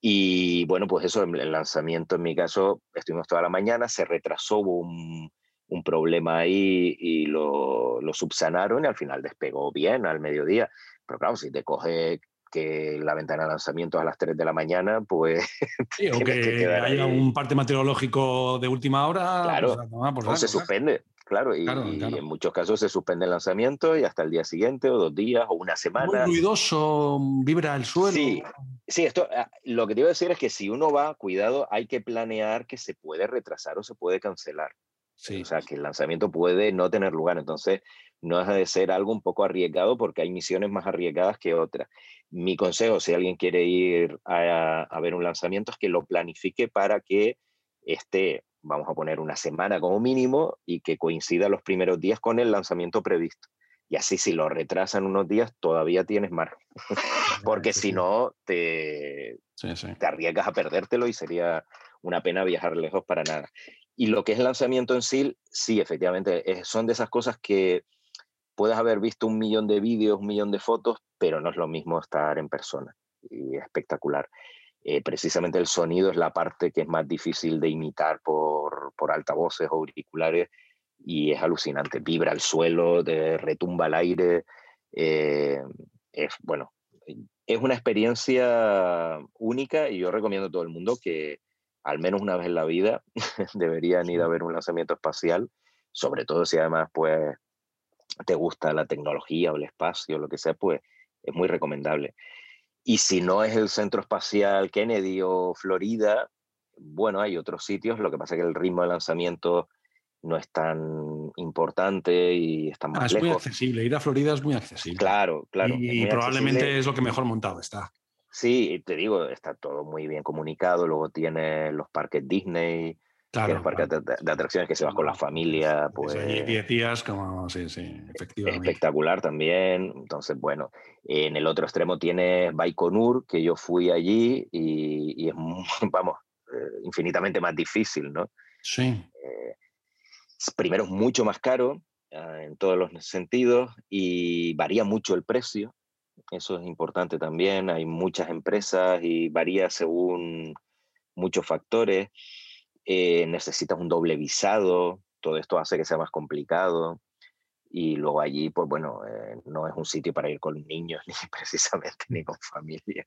Y bueno, pues eso, el lanzamiento en mi caso, estuvimos toda la mañana, se retrasó, un, un problema ahí y lo, lo, subsanaron y al final despegó bien al mediodía. Pero claro, si te coge que la ventana de lanzamiento a las 3 de la mañana, pues... Sí, o que, haya un parte meteorológico de última hora. Claro, pues, pues se suspende. Claro, y, en muchos casos se suspende el lanzamiento y hasta el día siguiente o dos días o una semana. Muy ruidoso, vibra el suelo. Sí, sí, esto, ah, lo que te iba a decir es que si uno va, cuidado, hay que planear que se puede retrasar o se puede cancelar. O sea, que el lanzamiento puede no tener lugar. Entonces, no deja de ser algo un poco arriesgado porque hay misiones más arriesgadas que otras. Mi consejo, si alguien quiere ir a, ver un lanzamiento, es que lo planifique para que esté, vamos a poner una semana como mínimo y que coincida los primeros días con el lanzamiento previsto. Y así si lo retrasan unos días, todavía tienes margen. porque si no, te, te arriesgas a perdértelo y sería una pena viajar lejos para nada. Y lo que es lanzamiento en sí, sí, efectivamente, son de esas cosas que puedes haber visto un millón de vídeos, un millón de fotos, pero no es lo mismo estar en persona. Y espectacular. Eh, precisamente el sonido es la parte que es más difícil de imitar por, por altavoces o auriculares y es alucinante. Vibra el suelo, retumba el aire. Eh, es, bueno, es una experiencia única y yo recomiendo a todo el mundo que, al menos una vez en la vida deberían ir a ver un lanzamiento espacial, sobre todo si además pues te gusta la tecnología o el espacio, lo que sea, pues es muy recomendable. Y si no es el Centro Espacial Kennedy o Florida, bueno, hay otros sitios, lo que pasa es que el ritmo de lanzamiento no es tan importante y está más ah, es muy accesible, ir a Florida es muy accesible. Claro, claro. Y probablemente es lo que mejor montado está. Sí, te digo, está todo muy bien comunicado. Luego tiene los parques Disney, los parques de, atracciones que se vas con la familia. Pues, 10 días, como sí, sí, efectivamente. Espectacular también. Entonces, bueno, en el otro extremo tiene Baikonur, que yo fui allí y, es, vamos, eh, infinitamente más difícil, ¿no? Sí. Eh, primero es mucho más caro ah, en todos los sentidos y varía mucho el precio eso es importante también. Hay muchas empresas y varía según muchos factores. Eh, necesitas un doble visado, todo esto hace que sea más complicado. Y luego allí, pues bueno, eh, no es un sitio para ir con niños, ni precisamente, ni con familia.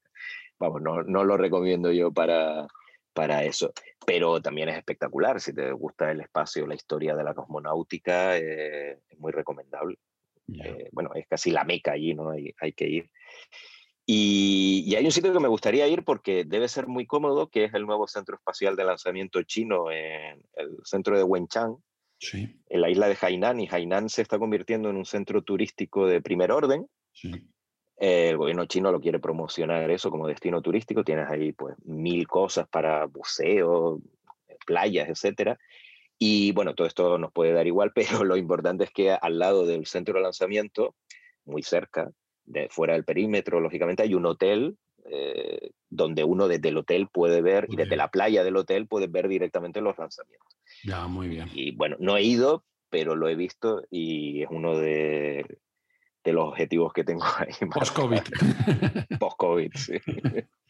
Vamos, no, no lo recomiendo yo para, para eso. Pero también es espectacular. Si te gusta el espacio, la historia de la cosmonáutica, eh, es muy recomendable. Eh, bueno, es casi la meca allí, ¿no? Hay, hay que ir. Y, hay un sitio que me gustaría ir porque debe ser muy cómodo, que es el nuevo centro espacial de lanzamiento chino en el centro de Wenchang, sí. en la isla de Hainan, y Hainan se está convirtiendo en un centro turístico de primer orden. Sí. el gobierno chino lo quiere promocionar eso como destino turístico, tienes ahí pues mil cosas para buceo, playas, etcétera. Y bueno, todo esto nos puede dar igual, pero lo importante es que al lado del centro de lanzamiento, muy cerca, de, fuera del perímetro, lógicamente, hay un hotel eh, donde uno desde el hotel puede ver, y desde la playa del hotel puede ver directamente los lanzamientos. Ya, muy bien. Y bueno, no he ido, pero lo he visto y es uno de, de los objetivos que tengo ahí. Post-COVID. Post-COVID, sí.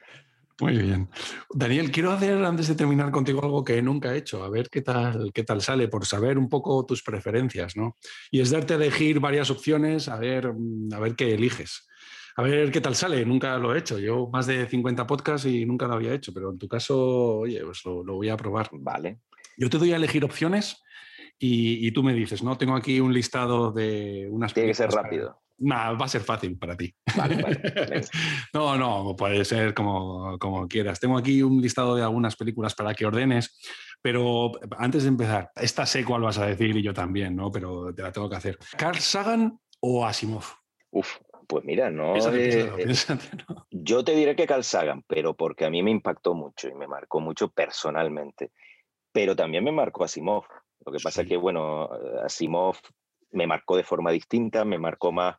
Muy bien. Daniel, quiero hacer antes de terminar contigo algo que nunca he hecho, a ver qué tal, qué tal sale, por saber un poco tus preferencias, ¿no? Y es darte a elegir varias opciones, a ver, a ver qué eliges. A ver qué tal sale, nunca lo he hecho. Yo más de 50 podcasts y nunca lo había hecho, pero en tu caso, oye, pues lo, voy a probar. Vale. Yo te doy a elegir opciones y, tú me dices, ¿no? Tengo aquí un listado de unas... Tiene que ser rápido. Nah, va a ser fácil para ti. no, no, puede ser como, como quieras. Tengo aquí un listado de algunas películas para que ordenes, pero antes de empezar, esta sé cuál vas a decir y yo también, ¿no? Pero te la tengo que hacer. ¿Carl Sagan o Asimov? Uf, pues mira, no, Yo te diré que Carl Sagan, pero porque a mí me impactó mucho y me marcó mucho personalmente. Pero también me marcó Asimov. Lo que pasa es que, bueno, Asimov me marcó de forma distinta, me marcó más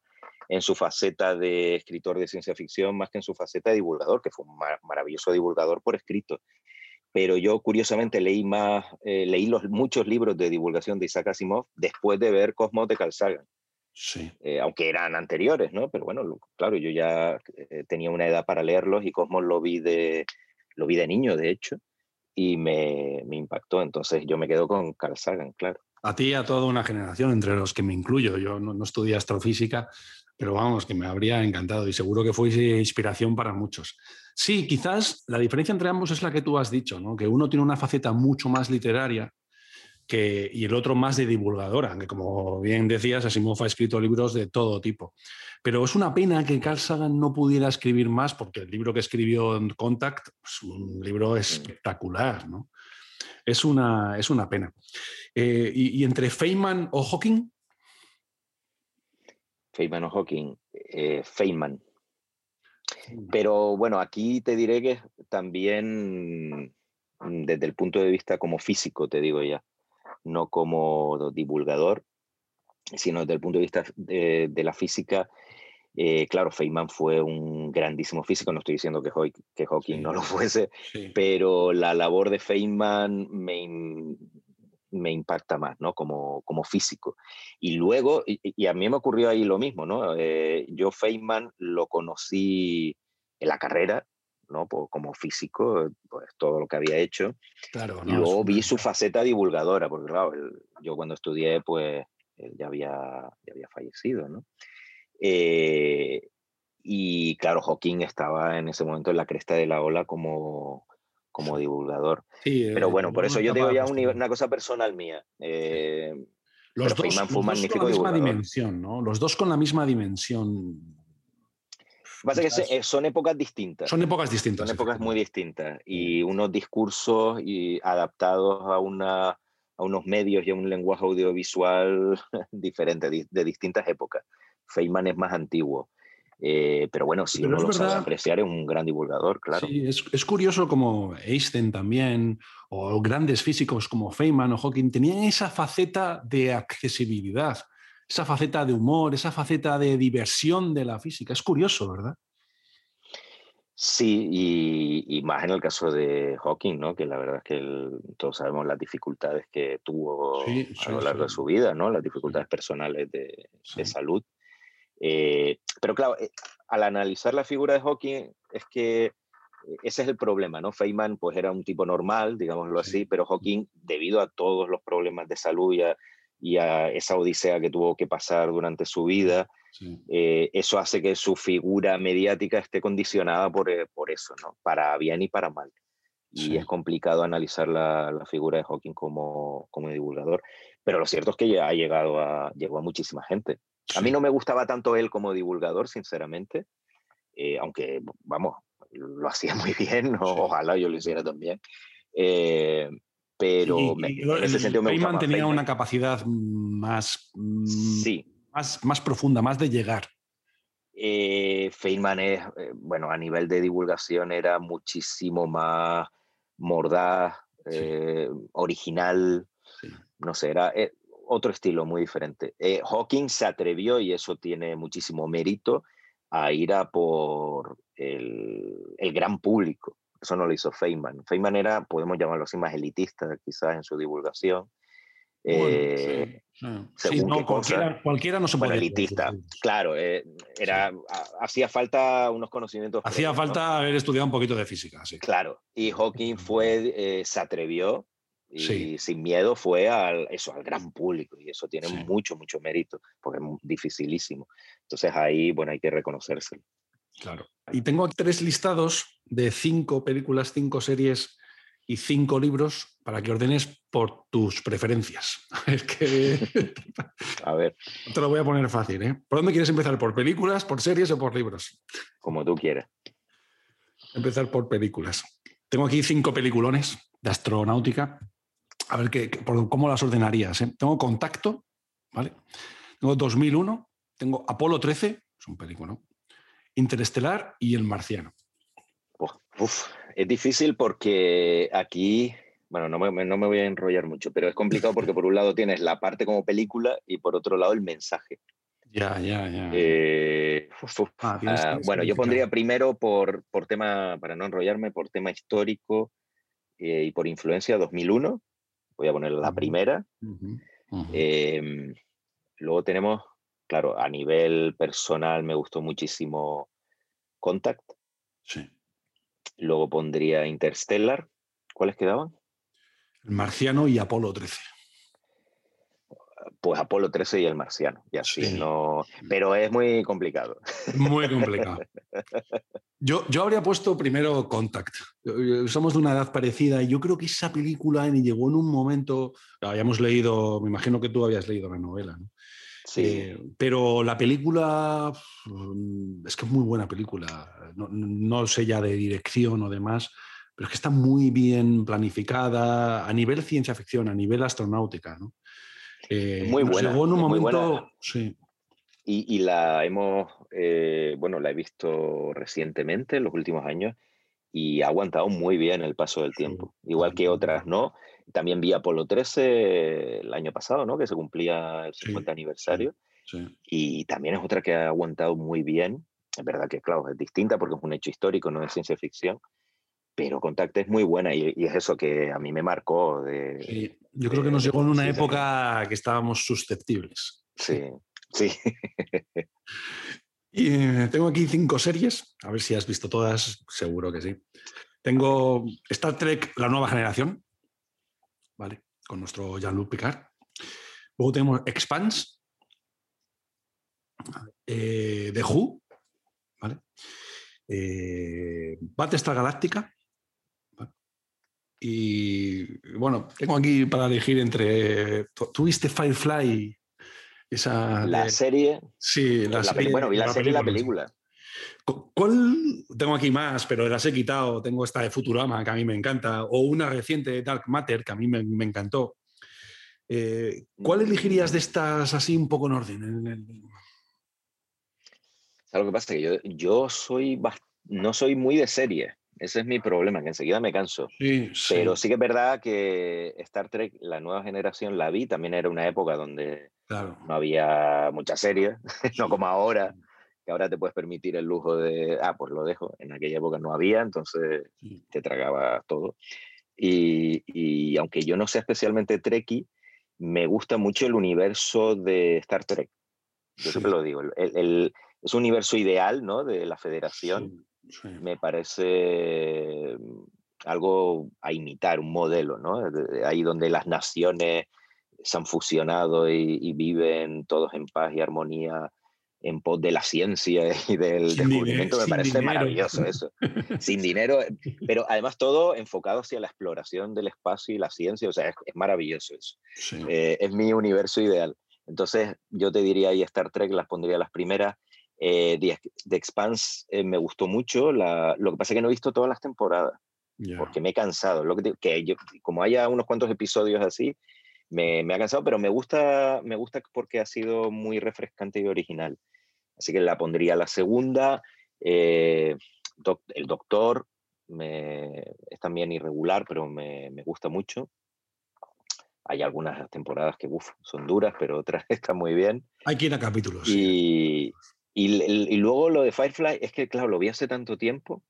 en su faceta de escritor de ciencia ficción más que en su faceta de divulgador, que fue un maravilloso divulgador por escrito. Pero yo curiosamente leí más, eh, leí los muchos libros de divulgación de Isaac Asimov después de ver Cosmos de Carl Sagan. Sí. Eh, aunque eran anteriores, ¿no? Pero bueno, claro, yo ya eh, tenía una edad para leerlos y Cosmos lo vi de, lo vi de niño, de hecho, y me, me impactó. Entonces yo me quedo con Carl Sagan, claro. A ti y a toda una generación, entre los que me incluyo. Yo no, no estudié astrofísica, pero vamos, que me habría encantado y seguro que fue inspiración para muchos. Sí, quizás la diferencia entre ambos es la que tú has dicho, ¿no? que uno tiene una faceta mucho más literaria que, y el otro más de divulgadora, que como bien decías, Asimov ha escrito libros de todo tipo. Pero es una pena que Carl Sagan no pudiera escribir más, porque el libro que escribió en Contact es un libro espectacular, ¿no? Es una, es una pena. Eh, y, y, entre Feynman o Hawking, Feynman o Hawking, eh, Feynman. Pero bueno, aquí te diré que también mm, desde el punto de vista como físico, te digo ya, no como divulgador, sino desde el punto de vista de, la física, eh, claro, Feynman fue un grandísimo físico, no estoy diciendo que, Hawking no lo fuese, pero la labor de Feynman me, me impacta más, ¿no? Como, como físico. Y luego, y, a mí me ocurrió ahí lo mismo, ¿no? Eh, yo Feynman lo conocí en la carrera, ¿no? como físico, pues todo lo que había hecho. Claro, y luego vi su faceta divulgadora, porque claro, yo cuando estudié, pues él ya había, ya había fallecido, ¿no? Eh, y claro, Hawking estaba en ese momento en la cresta de la ola como, como divulgador. Pero bueno, por eso yo digo ya una cosa personal mía. Eh, los dos, un con la misma dimensión, ¿no? Los dos con la misma dimensión. Pasa que eh, son épocas distintas. Son épocas distintas. Son épocas muy distintas. Y unos discursos y adaptados a, una, a unos medios y a un lenguaje audiovisual diferente, de distintas épocas. Feynman es más antiguo. Eh, pero bueno, si uno lo sabe apreciar, es un gran divulgador, claro. Sí, es, curioso como Einstein también, o grandes físicos como Feynman o Hawking, tenían esa faceta de accesibilidad, esa faceta de humor, esa faceta de diversión de la física. Es curioso, ¿verdad? Sí, y, más en el caso de Hawking, ¿no? que la verdad es que todos sabemos las dificultades que tuvo a lo largo de su vida, ¿no? las dificultades personales de, de salud. Eh, pero claro, eh, al analizar la figura de Hawking, es que eh, ese es el problema, ¿no? Feynman pues era un tipo normal, digámoslo así, pero Hawking, debido a todos los problemas de salud y a, y a esa odisea que tuvo que pasar durante su vida, eso hace que su figura mediática esté condicionada por, por eso, ¿no? Para bien y para mal. Y es complicado analizar la, la, figura de Hawking como, como divulgador. Pero lo cierto es que ya ha llegado a, llegó a muchísima gente. A mí no me gustaba tanto él como divulgador, sinceramente, eh, aunque, vamos, lo hacía muy bien, ojalá yo lo hiciera también. Eh, pero en ese sentido me Feynman tenía una capacidad más, mm, sí. más, más profunda, más de llegar. Eh, Feynman es, eh, bueno, a nivel de divulgación era muchísimo más mordaz, original, no sé, era, otro estilo muy diferente. Eh, Hawking se atrevió, y eso tiene muchísimo mérito, a ir a por el, gran público. Eso no lo hizo Feynman. Feynman era, podemos llamarlo así, más elitista quizás en su divulgación. Eh, cualquiera, no se puede. elitista, claro, eh, era, hacía falta unos conocimientos. Hacía falta haber estudiado un poquito de física, sí. Claro, y Hawking fue, se atrevió y sin miedo fue al, eso, al gran público y eso tiene mucho, mucho mérito porque es dificilísimo. Entonces ahí, bueno, hay que reconocérselo. Claro. Y tengo tres listados de cinco películas, cinco series y cinco libros para que ordenes por tus preferencias. Es que... a ver. Te lo voy a poner fácil, ¿eh? ¿Por dónde quieres empezar? ¿Por películas, por series o por libros? Como tú quieras. Empezar por películas. Tengo aquí cinco peliculones de astronáutica a ver qué, cómo las ordenarías. Eh? Tengo Contacto, ¿vale? Tengo 2001, tengo Apolo 13, es un película, Interestelar y El Marciano. es difícil porque aquí bueno, no me, no me voy a enrollar mucho, pero es complicado porque por un lado tienes la parte como película y por otro lado el mensaje. Ya, ya, ya. Eh, ah, ah, bueno, yo pondría primero por, por tema, para no enrollarme, por tema histórico eh, y por influencia 2001. Voy a poner la primera. Em, luego tenemos, claro, a nivel personal me gustó muchísimo Contact. Sí. Luego pondría Interstellar. ¿Cuáles quedaban? El Marciano y Apolo 13 pues Apolo 13 y el marciano, y así no. Pero es muy complicado. Muy complicado. Yo, yo habría puesto primero Contact. Somos de una edad parecida y yo creo que esa película llegó en un momento. Habíamos leído, me imagino que tú habías leído la novela, ¿no? Sí. Eh, pero la película mm, es que es muy buena película. No, no, sé ya de dirección o demás, pero es que está muy bien planificada a nivel ciencia ficción, a nivel astronáutica. ¿no? Eh, muy buena. en un momento, sí. Y, la hemos, eh, bueno, la he visto recientemente, en los últimos años, y ha aguantado muy bien el paso del tiempo. Igual que otras, ¿no? También vi Apolo 13 el año pasado, ¿no? Que se cumplía el 50 aniversario. Y también es otra que ha aguantado muy bien. Es verdad que, claro, es distinta porque es un hecho histórico, no es ciencia ficción pero Contact es muy buena y, es eso que a mí me marcó. De, yo creo que nos llegó en una época que estábamos susceptibles. Sí, sí. y eh, tengo aquí cinco series, a ver si has visto todas, seguro que sí. Tengo Star Trek, la nueva generación, ¿vale? Con nuestro Jean-Luc Picard. Luego tenemos Expanse, eh, The Who, ¿vale? Eh, Battlestar Galáctica, y bueno, tengo aquí para elegir entre. ¿Tuviste Firefly? Esa la serie. Sí, la, serie. Bueno, vi la, serie y la película. ¿Cuál? Tengo aquí más, pero las he quitado. Tengo esta de Futurama, que a mí me encanta, o una reciente de Dark Matter, que a mí me, encantó. Eh, ¿Cuál mm. elegirías de estas así un poco en orden? ¿Sabes lo que pasa? Que yo, yo soy no soy muy de serie. Ese es mi problema, que enseguida me canso. Pero sí que es verdad que Star Trek, la nueva generación, la vi, también era una época donde no había muchas series, no como ahora, que ahora te puedes permitir el lujo de, ah, pues lo dejo. En aquella época no había, entonces te tragaba todo. Y, y, aunque yo no sea especialmente Trekkie, me gusta mucho el universo de Star Trek. Yo siempre lo digo, el, el, es un universo ideal, ¿no? De la federación me parece mm, algo a imitar, un modelo, ¿no? Ahí donde las naciones se han fusionado y, viven todos en paz y armonía en pos de la ciencia y del descubrimiento, me parece maravilloso eso. sin dinero, pero además todo enfocado hacia la exploración del espacio y la ciencia, o sea, es, maravilloso eso. Eh, es mi universo ideal. Entonces, yo te diría ahí Star Trek, las pondría las primeras. Eh, The, Expanse eh, me gustó mucho, lo que pasa es que no he visto todas las temporadas, porque me he cansado. Lo que, que yo, como haya unos cuantos episodios así, me, me, ha cansado, pero me gusta, me gusta porque ha sido muy refrescante y original. Así que la pondría la segunda. Eh, el Doctor me, es también irregular, pero me, me gusta mucho. Hay algunas temporadas que uf, son duras, pero otras están muy bien. Hay que ir a capítulos. Y, y, luego lo de Firefly, es que, claro, lo vi hace tanto tiempo.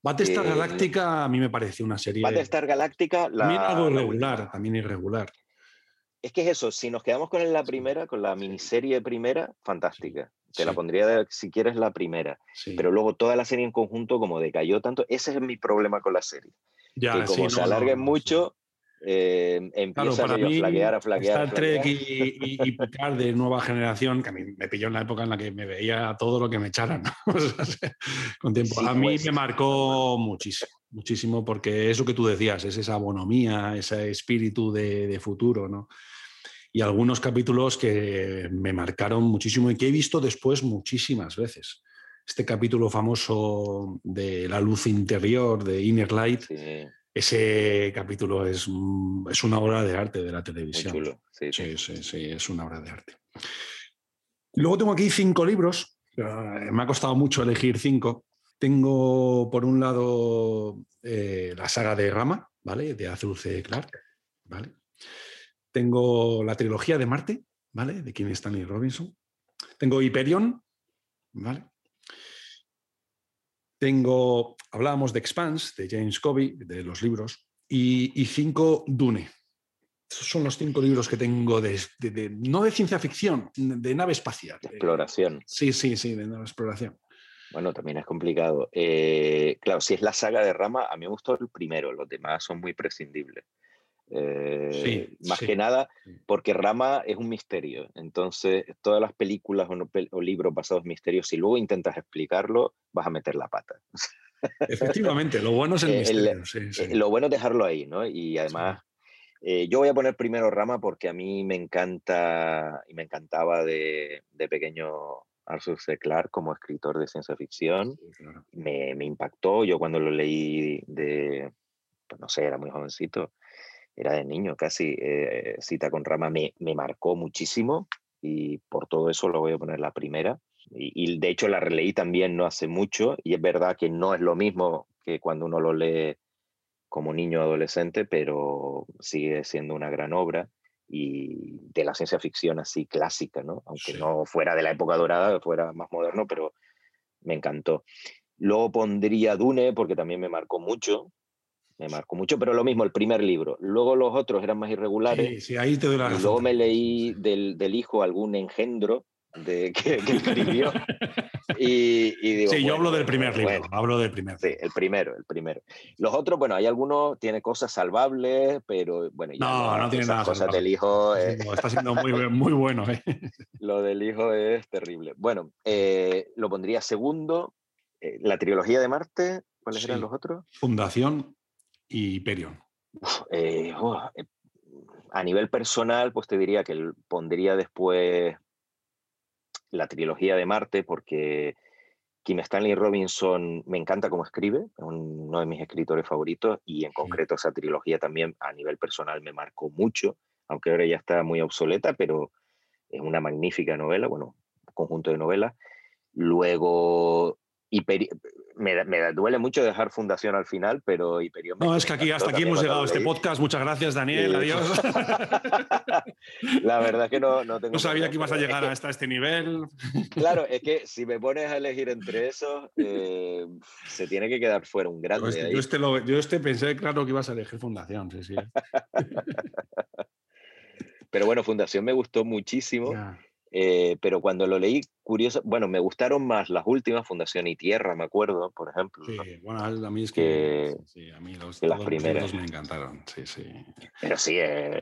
Battlestar Galáctica a mí me pareció una serie. Battlestar Galáctica. también algo irregular, también irregular. Es que es eso, si nos quedamos con la primera, con la miniserie primera, fantástica. Te la pondría si quieres la primera. Pero luego toda la serie en conjunto, como decayó tanto, ese es mi problema con la serie. Ya, que como se alargue mucho, eh, empieza a flaquear, a flaquear. Star Trek y, y, Picard de nueva generación, que a mí me pilló en la época en la que me veía todo lo que me echaran. con tiempo. a mí pues. me marcó muchísimo, muchísimo, porque eso que tú decías, es esa bonomía, ese espíritu de, de futuro, ¿no? Y algunos capítulos que me marcaron muchísimo y que he visto después muchísimas veces este capítulo famoso de la luz interior, de Inner Light, ese capítulo es, es, una obra de arte de la televisión. Sí sí. sí, es una obra de arte. Luego tengo aquí cinco libros. Me ha costado mucho elegir cinco. Tengo, por un lado, eh, la saga de Rama, ¿vale? De Arthur C. Clarke, ¿vale? Tengo la trilogía de Marte, ¿vale? De Kim Stanley Robinson. Tengo Hyperion, ¿vale? Tengo, hablábamos de Expanse, de James Covey, de los libros, y, cinco Dune. Esos son los cinco libros que tengo de, no de ciencia ficción, de nave espacial. exploración. Sí, sí, sí, de nave exploración. Bueno, también es complicado. Eh, claro, si es la saga de Rama, a mí me gustó el primero, los demás son muy prescindibles. Eh, más que nada porque Rama es un misterio. Entonces, todas las películas o, libros basados en misterios, si luego intentas explicarlo, vas a meter la pata. Efectivamente, lo bueno es el misterio. Eh, lo bueno es dejarlo ahí, ¿no? Y además, eh, yo voy a poner primero Rama porque a mí me encanta y me encantaba de, de pequeño Arthur C. Clarke como escritor de ciencia ficción. me, me, impactó. Yo cuando lo leí de, pues no sé, era muy jovencito era de niño casi, eh, Cita con Rama me, me, marcó muchísimo y por todo eso lo voy a poner la primera. Y, de hecho la releí también no hace mucho y es verdad que no es lo mismo que cuando uno lo lee como niño adolescente, pero sigue siendo una gran obra y de la ciencia ficción así clásica, ¿no? Aunque no fuera de la época dorada, fuera más moderno, pero me encantó. Luego pondría Dune porque también me marcó mucho, me marcó mucho, pero lo mismo, el primer libro. Luego los otros eran más irregulares. Sí, ahí te doy la y luego me leí del, del, hijo algún engendro de, que, escribió. y, digo, sí, yo hablo del primer libro, hablo del primer. Sí, el primero, el primero. Los otros, bueno, hay algunos, tiene cosas salvables, pero bueno, ya no, no, tiene nada. Cosas del hijo. está siendo muy, muy bueno. ¿eh? Lo del hijo es terrible. Bueno, eh, lo pondría segundo. Eh, la trilogía de Marte, ¿cuáles eran los otros? Fundación y Hyperion? Eh, eh, a nivel personal, pues te diría que pondría después la trilogía de Marte, porque Kim Stanley Robinson me encanta cómo escribe, es uno de mis escritores favoritos, y en concreto esa trilogía también a nivel personal me marcó mucho, aunque ahora ya está muy obsoleta, pero es una magnífica novela, bueno, conjunto de novelas. Luego, me, duele mucho dejar Fundación al final, pero Hyperion. No, es que aquí hasta aquí hemos llegado a este podcast. Muchas gracias, Daniel. Adiós. La verdad es que no, no tengo. No sabía que ibas a llegar hasta este nivel. Claro, es que si me pones a elegir entre esos, eh, se tiene que quedar fuera un grande. Este, yo, este yo, este pensé, claro, que ibas a elegir Fundación, sí, sí. Pero bueno, Fundación me gustó muchísimo. Eh, pero cuando lo leí, curioso, bueno, me gustaron más las últimas, Fundación y Tierra, me acuerdo, por ejemplo. Sí, bueno, a mí es que, sí, a mí los, las primeras me encantaron, sí, sí. Pero sí, eh,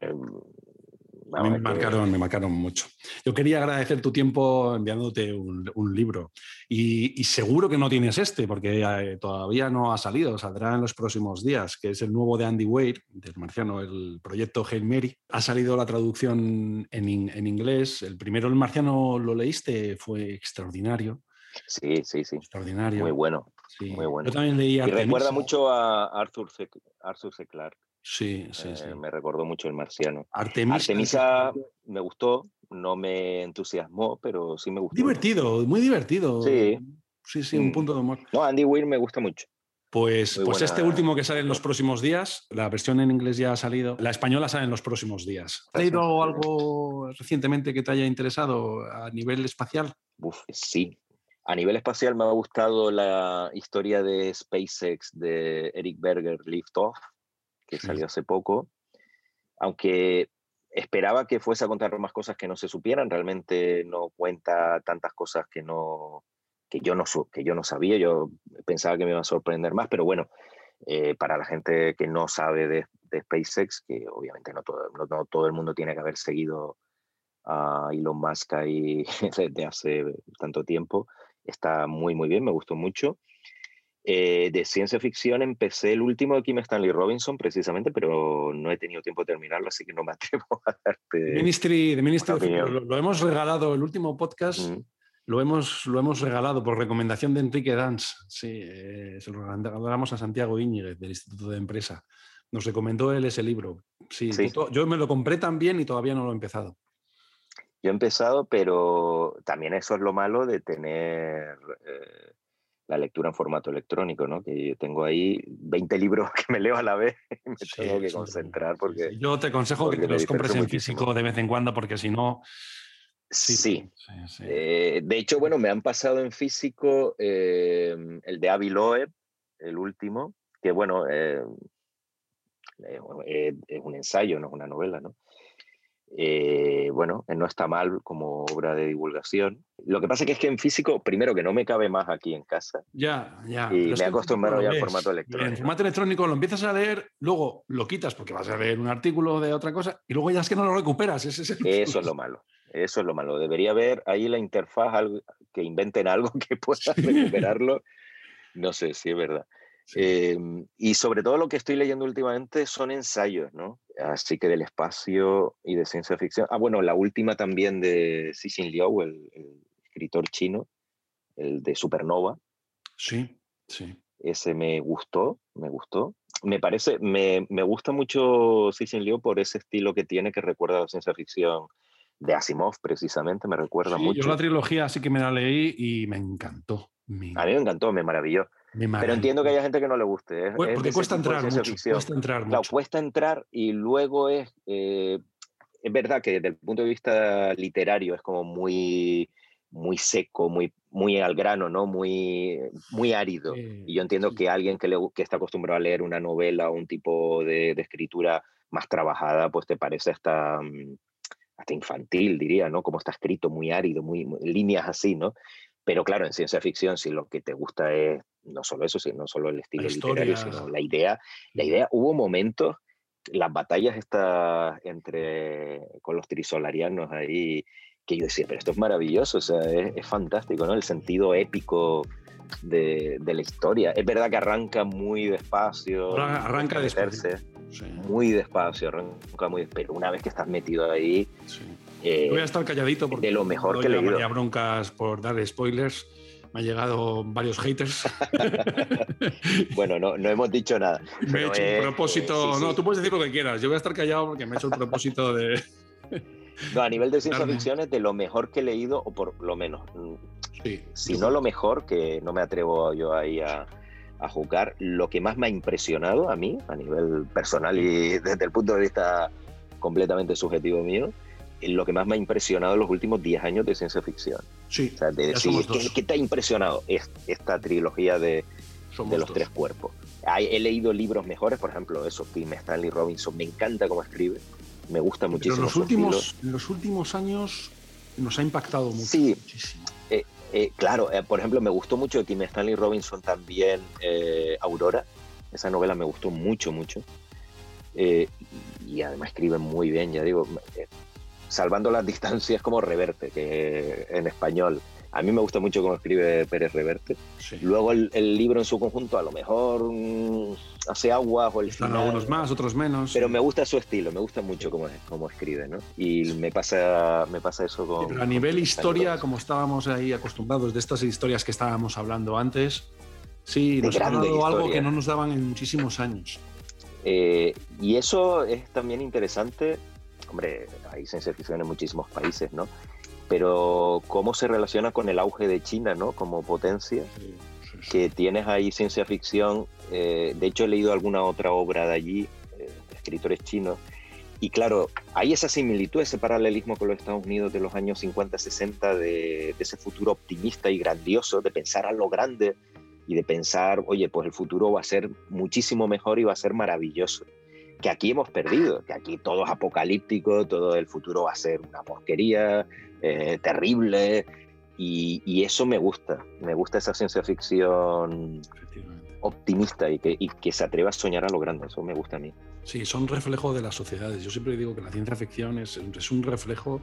a mí me marcaron, me marcaron mucho. Yo quería agradecer tu tiempo enviándote un, libro y, seguro que no tienes este porque eh, todavía no ha salido, saldrá en los próximos días, que es el nuevo de Andy Weir, del marciano, el proyecto Hail Mary. Ha salido la traducción en, en inglés. El primero, el marciano, lo leíste, fue extraordinario. Sí, sí, sí. Extraordinario. Muy bueno. Muy bueno. Yo también leí Y recuerda mucho a Arthur C. Arthur C. Clarke. Sí, sí, sí. Eh, me recordó mucho el marciano. Artemisa, Artemisa me gustó, no me entusiasmó, pero sí me gustó. Divertido, muy divertido. Sí. Sí, sí, un mm. punto de humor. No, Andy Weir me gusta mucho. Pues, pues este último que sale en los próximos días, la versión en inglés ya ha salido, la española sale en los próximos días. ¿Has leído algo recientemente que te haya interesado a nivel espacial? Uf, sí. A nivel espacial me ha gustado la historia de SpaceX de Eric Berger, Lift Off que salió hace poco, aunque esperaba que fuese a contar más cosas que no se supieran, realmente no cuenta tantas cosas que, no, que, yo, no, que yo no sabía, yo pensaba que me iba a sorprender más, pero bueno, eh, para la gente que no sabe de, SpaceX, que obviamente no todo, no, todo, el mundo tiene que haber seguido a Elon Musk ahí desde hace tanto tiempo, está muy, muy bien, me gustó mucho. Eh, de ciencia ficción empecé el último de Kim Stanley Robinson precisamente, pero no he tenido tiempo de terminarlo, así que no me atrevo a darte. Ministry, de Ministry lo, hemos regalado, el último podcast lo, hemos, lo hemos regalado por recomendación de Enrique Danz. Sí, eh, se lo regalamos a Santiago Íñiguez del Instituto de Empresa. Nos recomendó él ese libro. Sí, yo me lo compré también y todavía no lo he empezado. Yo he empezado, pero también eso es lo malo de tener. Eh, la lectura en formato electrónico, ¿no? Que yo tengo ahí 20 libros que me leo a la vez y me tengo que concentrar porque... Yo te aconsejo que los compres en físico de vez en cuando porque si no... Sí. Eh, de hecho, bueno, me han pasado en físico eh, el de Avi Loeb, el último, que bueno, eh, es un ensayo, no es una novela, ¿no? Eh, bueno, no está mal como obra de divulgación. Lo que pasa que es que en físico, primero que no me cabe más aquí en casa. Ya, ya. Y me he acostumbrado ya al formato electrónico. En formato electrónico lo empiezas a leer, luego lo quitas porque vas a leer un artículo de otra cosa y luego ya es que no lo recuperas. Ese es Eso es lo malo. Eso es lo malo. Debería haber ahí la interfaz, que inventen algo que pueda recuperarlo. No sé si es verdad. Em, y sobre todo lo que estoy leyendo últimamente son ensayos, ¿no? Así que del espacio y de ciencia ficción. Ah, bueno, la última también de Cixin Liu, el, escritor chino, el de Supernova. Sí, sí. Ese me gustó, me gustó. Me parece, me, me gusta mucho Cixin Liu por ese estilo que tiene que recuerda a la ciencia ficción de Asimov, precisamente, me recuerda sí, mucho. Yo la trilogía sí que me la leí y me encantó. A mí me encantó, me maravilló. Pero entiendo que haya gente que no le guste. porque cuesta entrar, mucho, cuesta entrar mucho. cuesta entrar y luego es... Eh, es verdad que desde el punto de vista literario es como muy, muy seco, muy, muy al grano, ¿no? Muy, muy árido. y yo entiendo que alguien que, le, que está acostumbrado a leer una novela o un tipo de, de escritura más trabajada, pues te parece hasta, mm, hasta infantil, diría, ¿no? Como está escrito, muy árido, muy líneas así, ¿no? Pero claro, en ciencia ficción, si lo que te gusta es no solo eso, sino no solo el estilo literario, sino la idea, la idea, hubo momentos, las batallas estas entre, con los trisolarianos ahí, que yo decía, pero esto es maravilloso, o sea, es, fantástico, ¿no? El sentido épico de, de, la historia. Es verdad que arranca muy despacio. Arranca despacio. Muy despacio, arranca muy Pero una vez que estás metido ahí, eh, Voy a estar calladito porque de lo mejor que le broncas por dar spoilers. Me han llegado varios haters. bueno, no, no hemos dicho nada. Me he hecho un propósito. no, tú puedes decir lo que quieras. Yo voy a estar callado porque me he hecho el propósito de. no, a nivel de ciencia ficción es de lo mejor que he leído, o por lo menos. Sí, si no lo mejor, que no me atrevo yo ahí a, a jugar, lo que más me ha impresionado a mí, a nivel personal y desde el punto de vista completamente subjetivo mío, lo que más me ha impresionado en los últimos 10 años de ciencia ficción. Sí. O sea, de decir, ¿qué, te ha impresionado esta trilogía de, de los tres cuerpos? He leído libros mejores, por ejemplo, eso, Tim Stanley Robinson, me encanta cómo escribe, me gusta muchísimo. Pero los últimos, en los últimos años nos ha impactado mucho, sí, muchísimo. Eh, eh, claro, eh, por ejemplo, me gustó mucho de Tim Stanley Robinson también Aurora. Esa novela me gustó mucho, mucho. y además escribe muy bien, ya digo salvando las distancias como Reverte, que en español. A mí me gusta mucho cómo escribe Pérez Reverte. Luego el, libro en su conjunto a lo mejor mm, hace aguas o el Están algunos más, otros menos. Pero me gusta su estilo, me gusta mucho cómo, cómo escribe, ¿no? Y me pasa, me pasa eso con... a nivel historia, como estábamos ahí acostumbrados de estas historias que estábamos hablando antes, sí, nos ha dado algo que no nos daban en muchísimos años. Eh, y eso es también interesante hombre, hay ciencia ficción en muchísimos países, ¿no? Pero cómo se relaciona con el auge de China, ¿no? Como potencia, que tienes ahí ciencia ficción. Eh, de hecho, he leído alguna otra obra de allí, eh, escritores chinos, y claro, hay esa similitud, ese paralelismo con los Estados Unidos de los años 50, 60, de, de, ese futuro optimista y grandioso, de pensar a lo grande y de pensar, oye, pues el futuro va a ser muchísimo mejor y va a ser maravilloso que aquí hemos perdido, que aquí todo es apocalíptico, todo el futuro va a ser una porquería, eh, terrible, y, eso me gusta, me gusta esa ciencia ficción optimista y que, que, se atreva a soñar a lo grande, eso me gusta a mí. Sí, son reflejo de las sociedades. Yo siempre digo que la ciencia ficción es, es un reflejo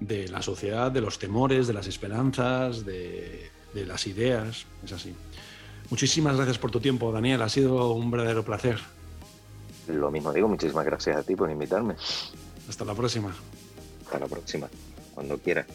de la sociedad, de los temores, de las esperanzas, de, de las ideas, es así. Muchísimas gracias por tu tiempo, Daniel, ha sido un verdadero placer. Lo mismo digo, muchísimas gracias a ti por invitarme. Hasta la próxima. Hasta la próxima, cuando quieras.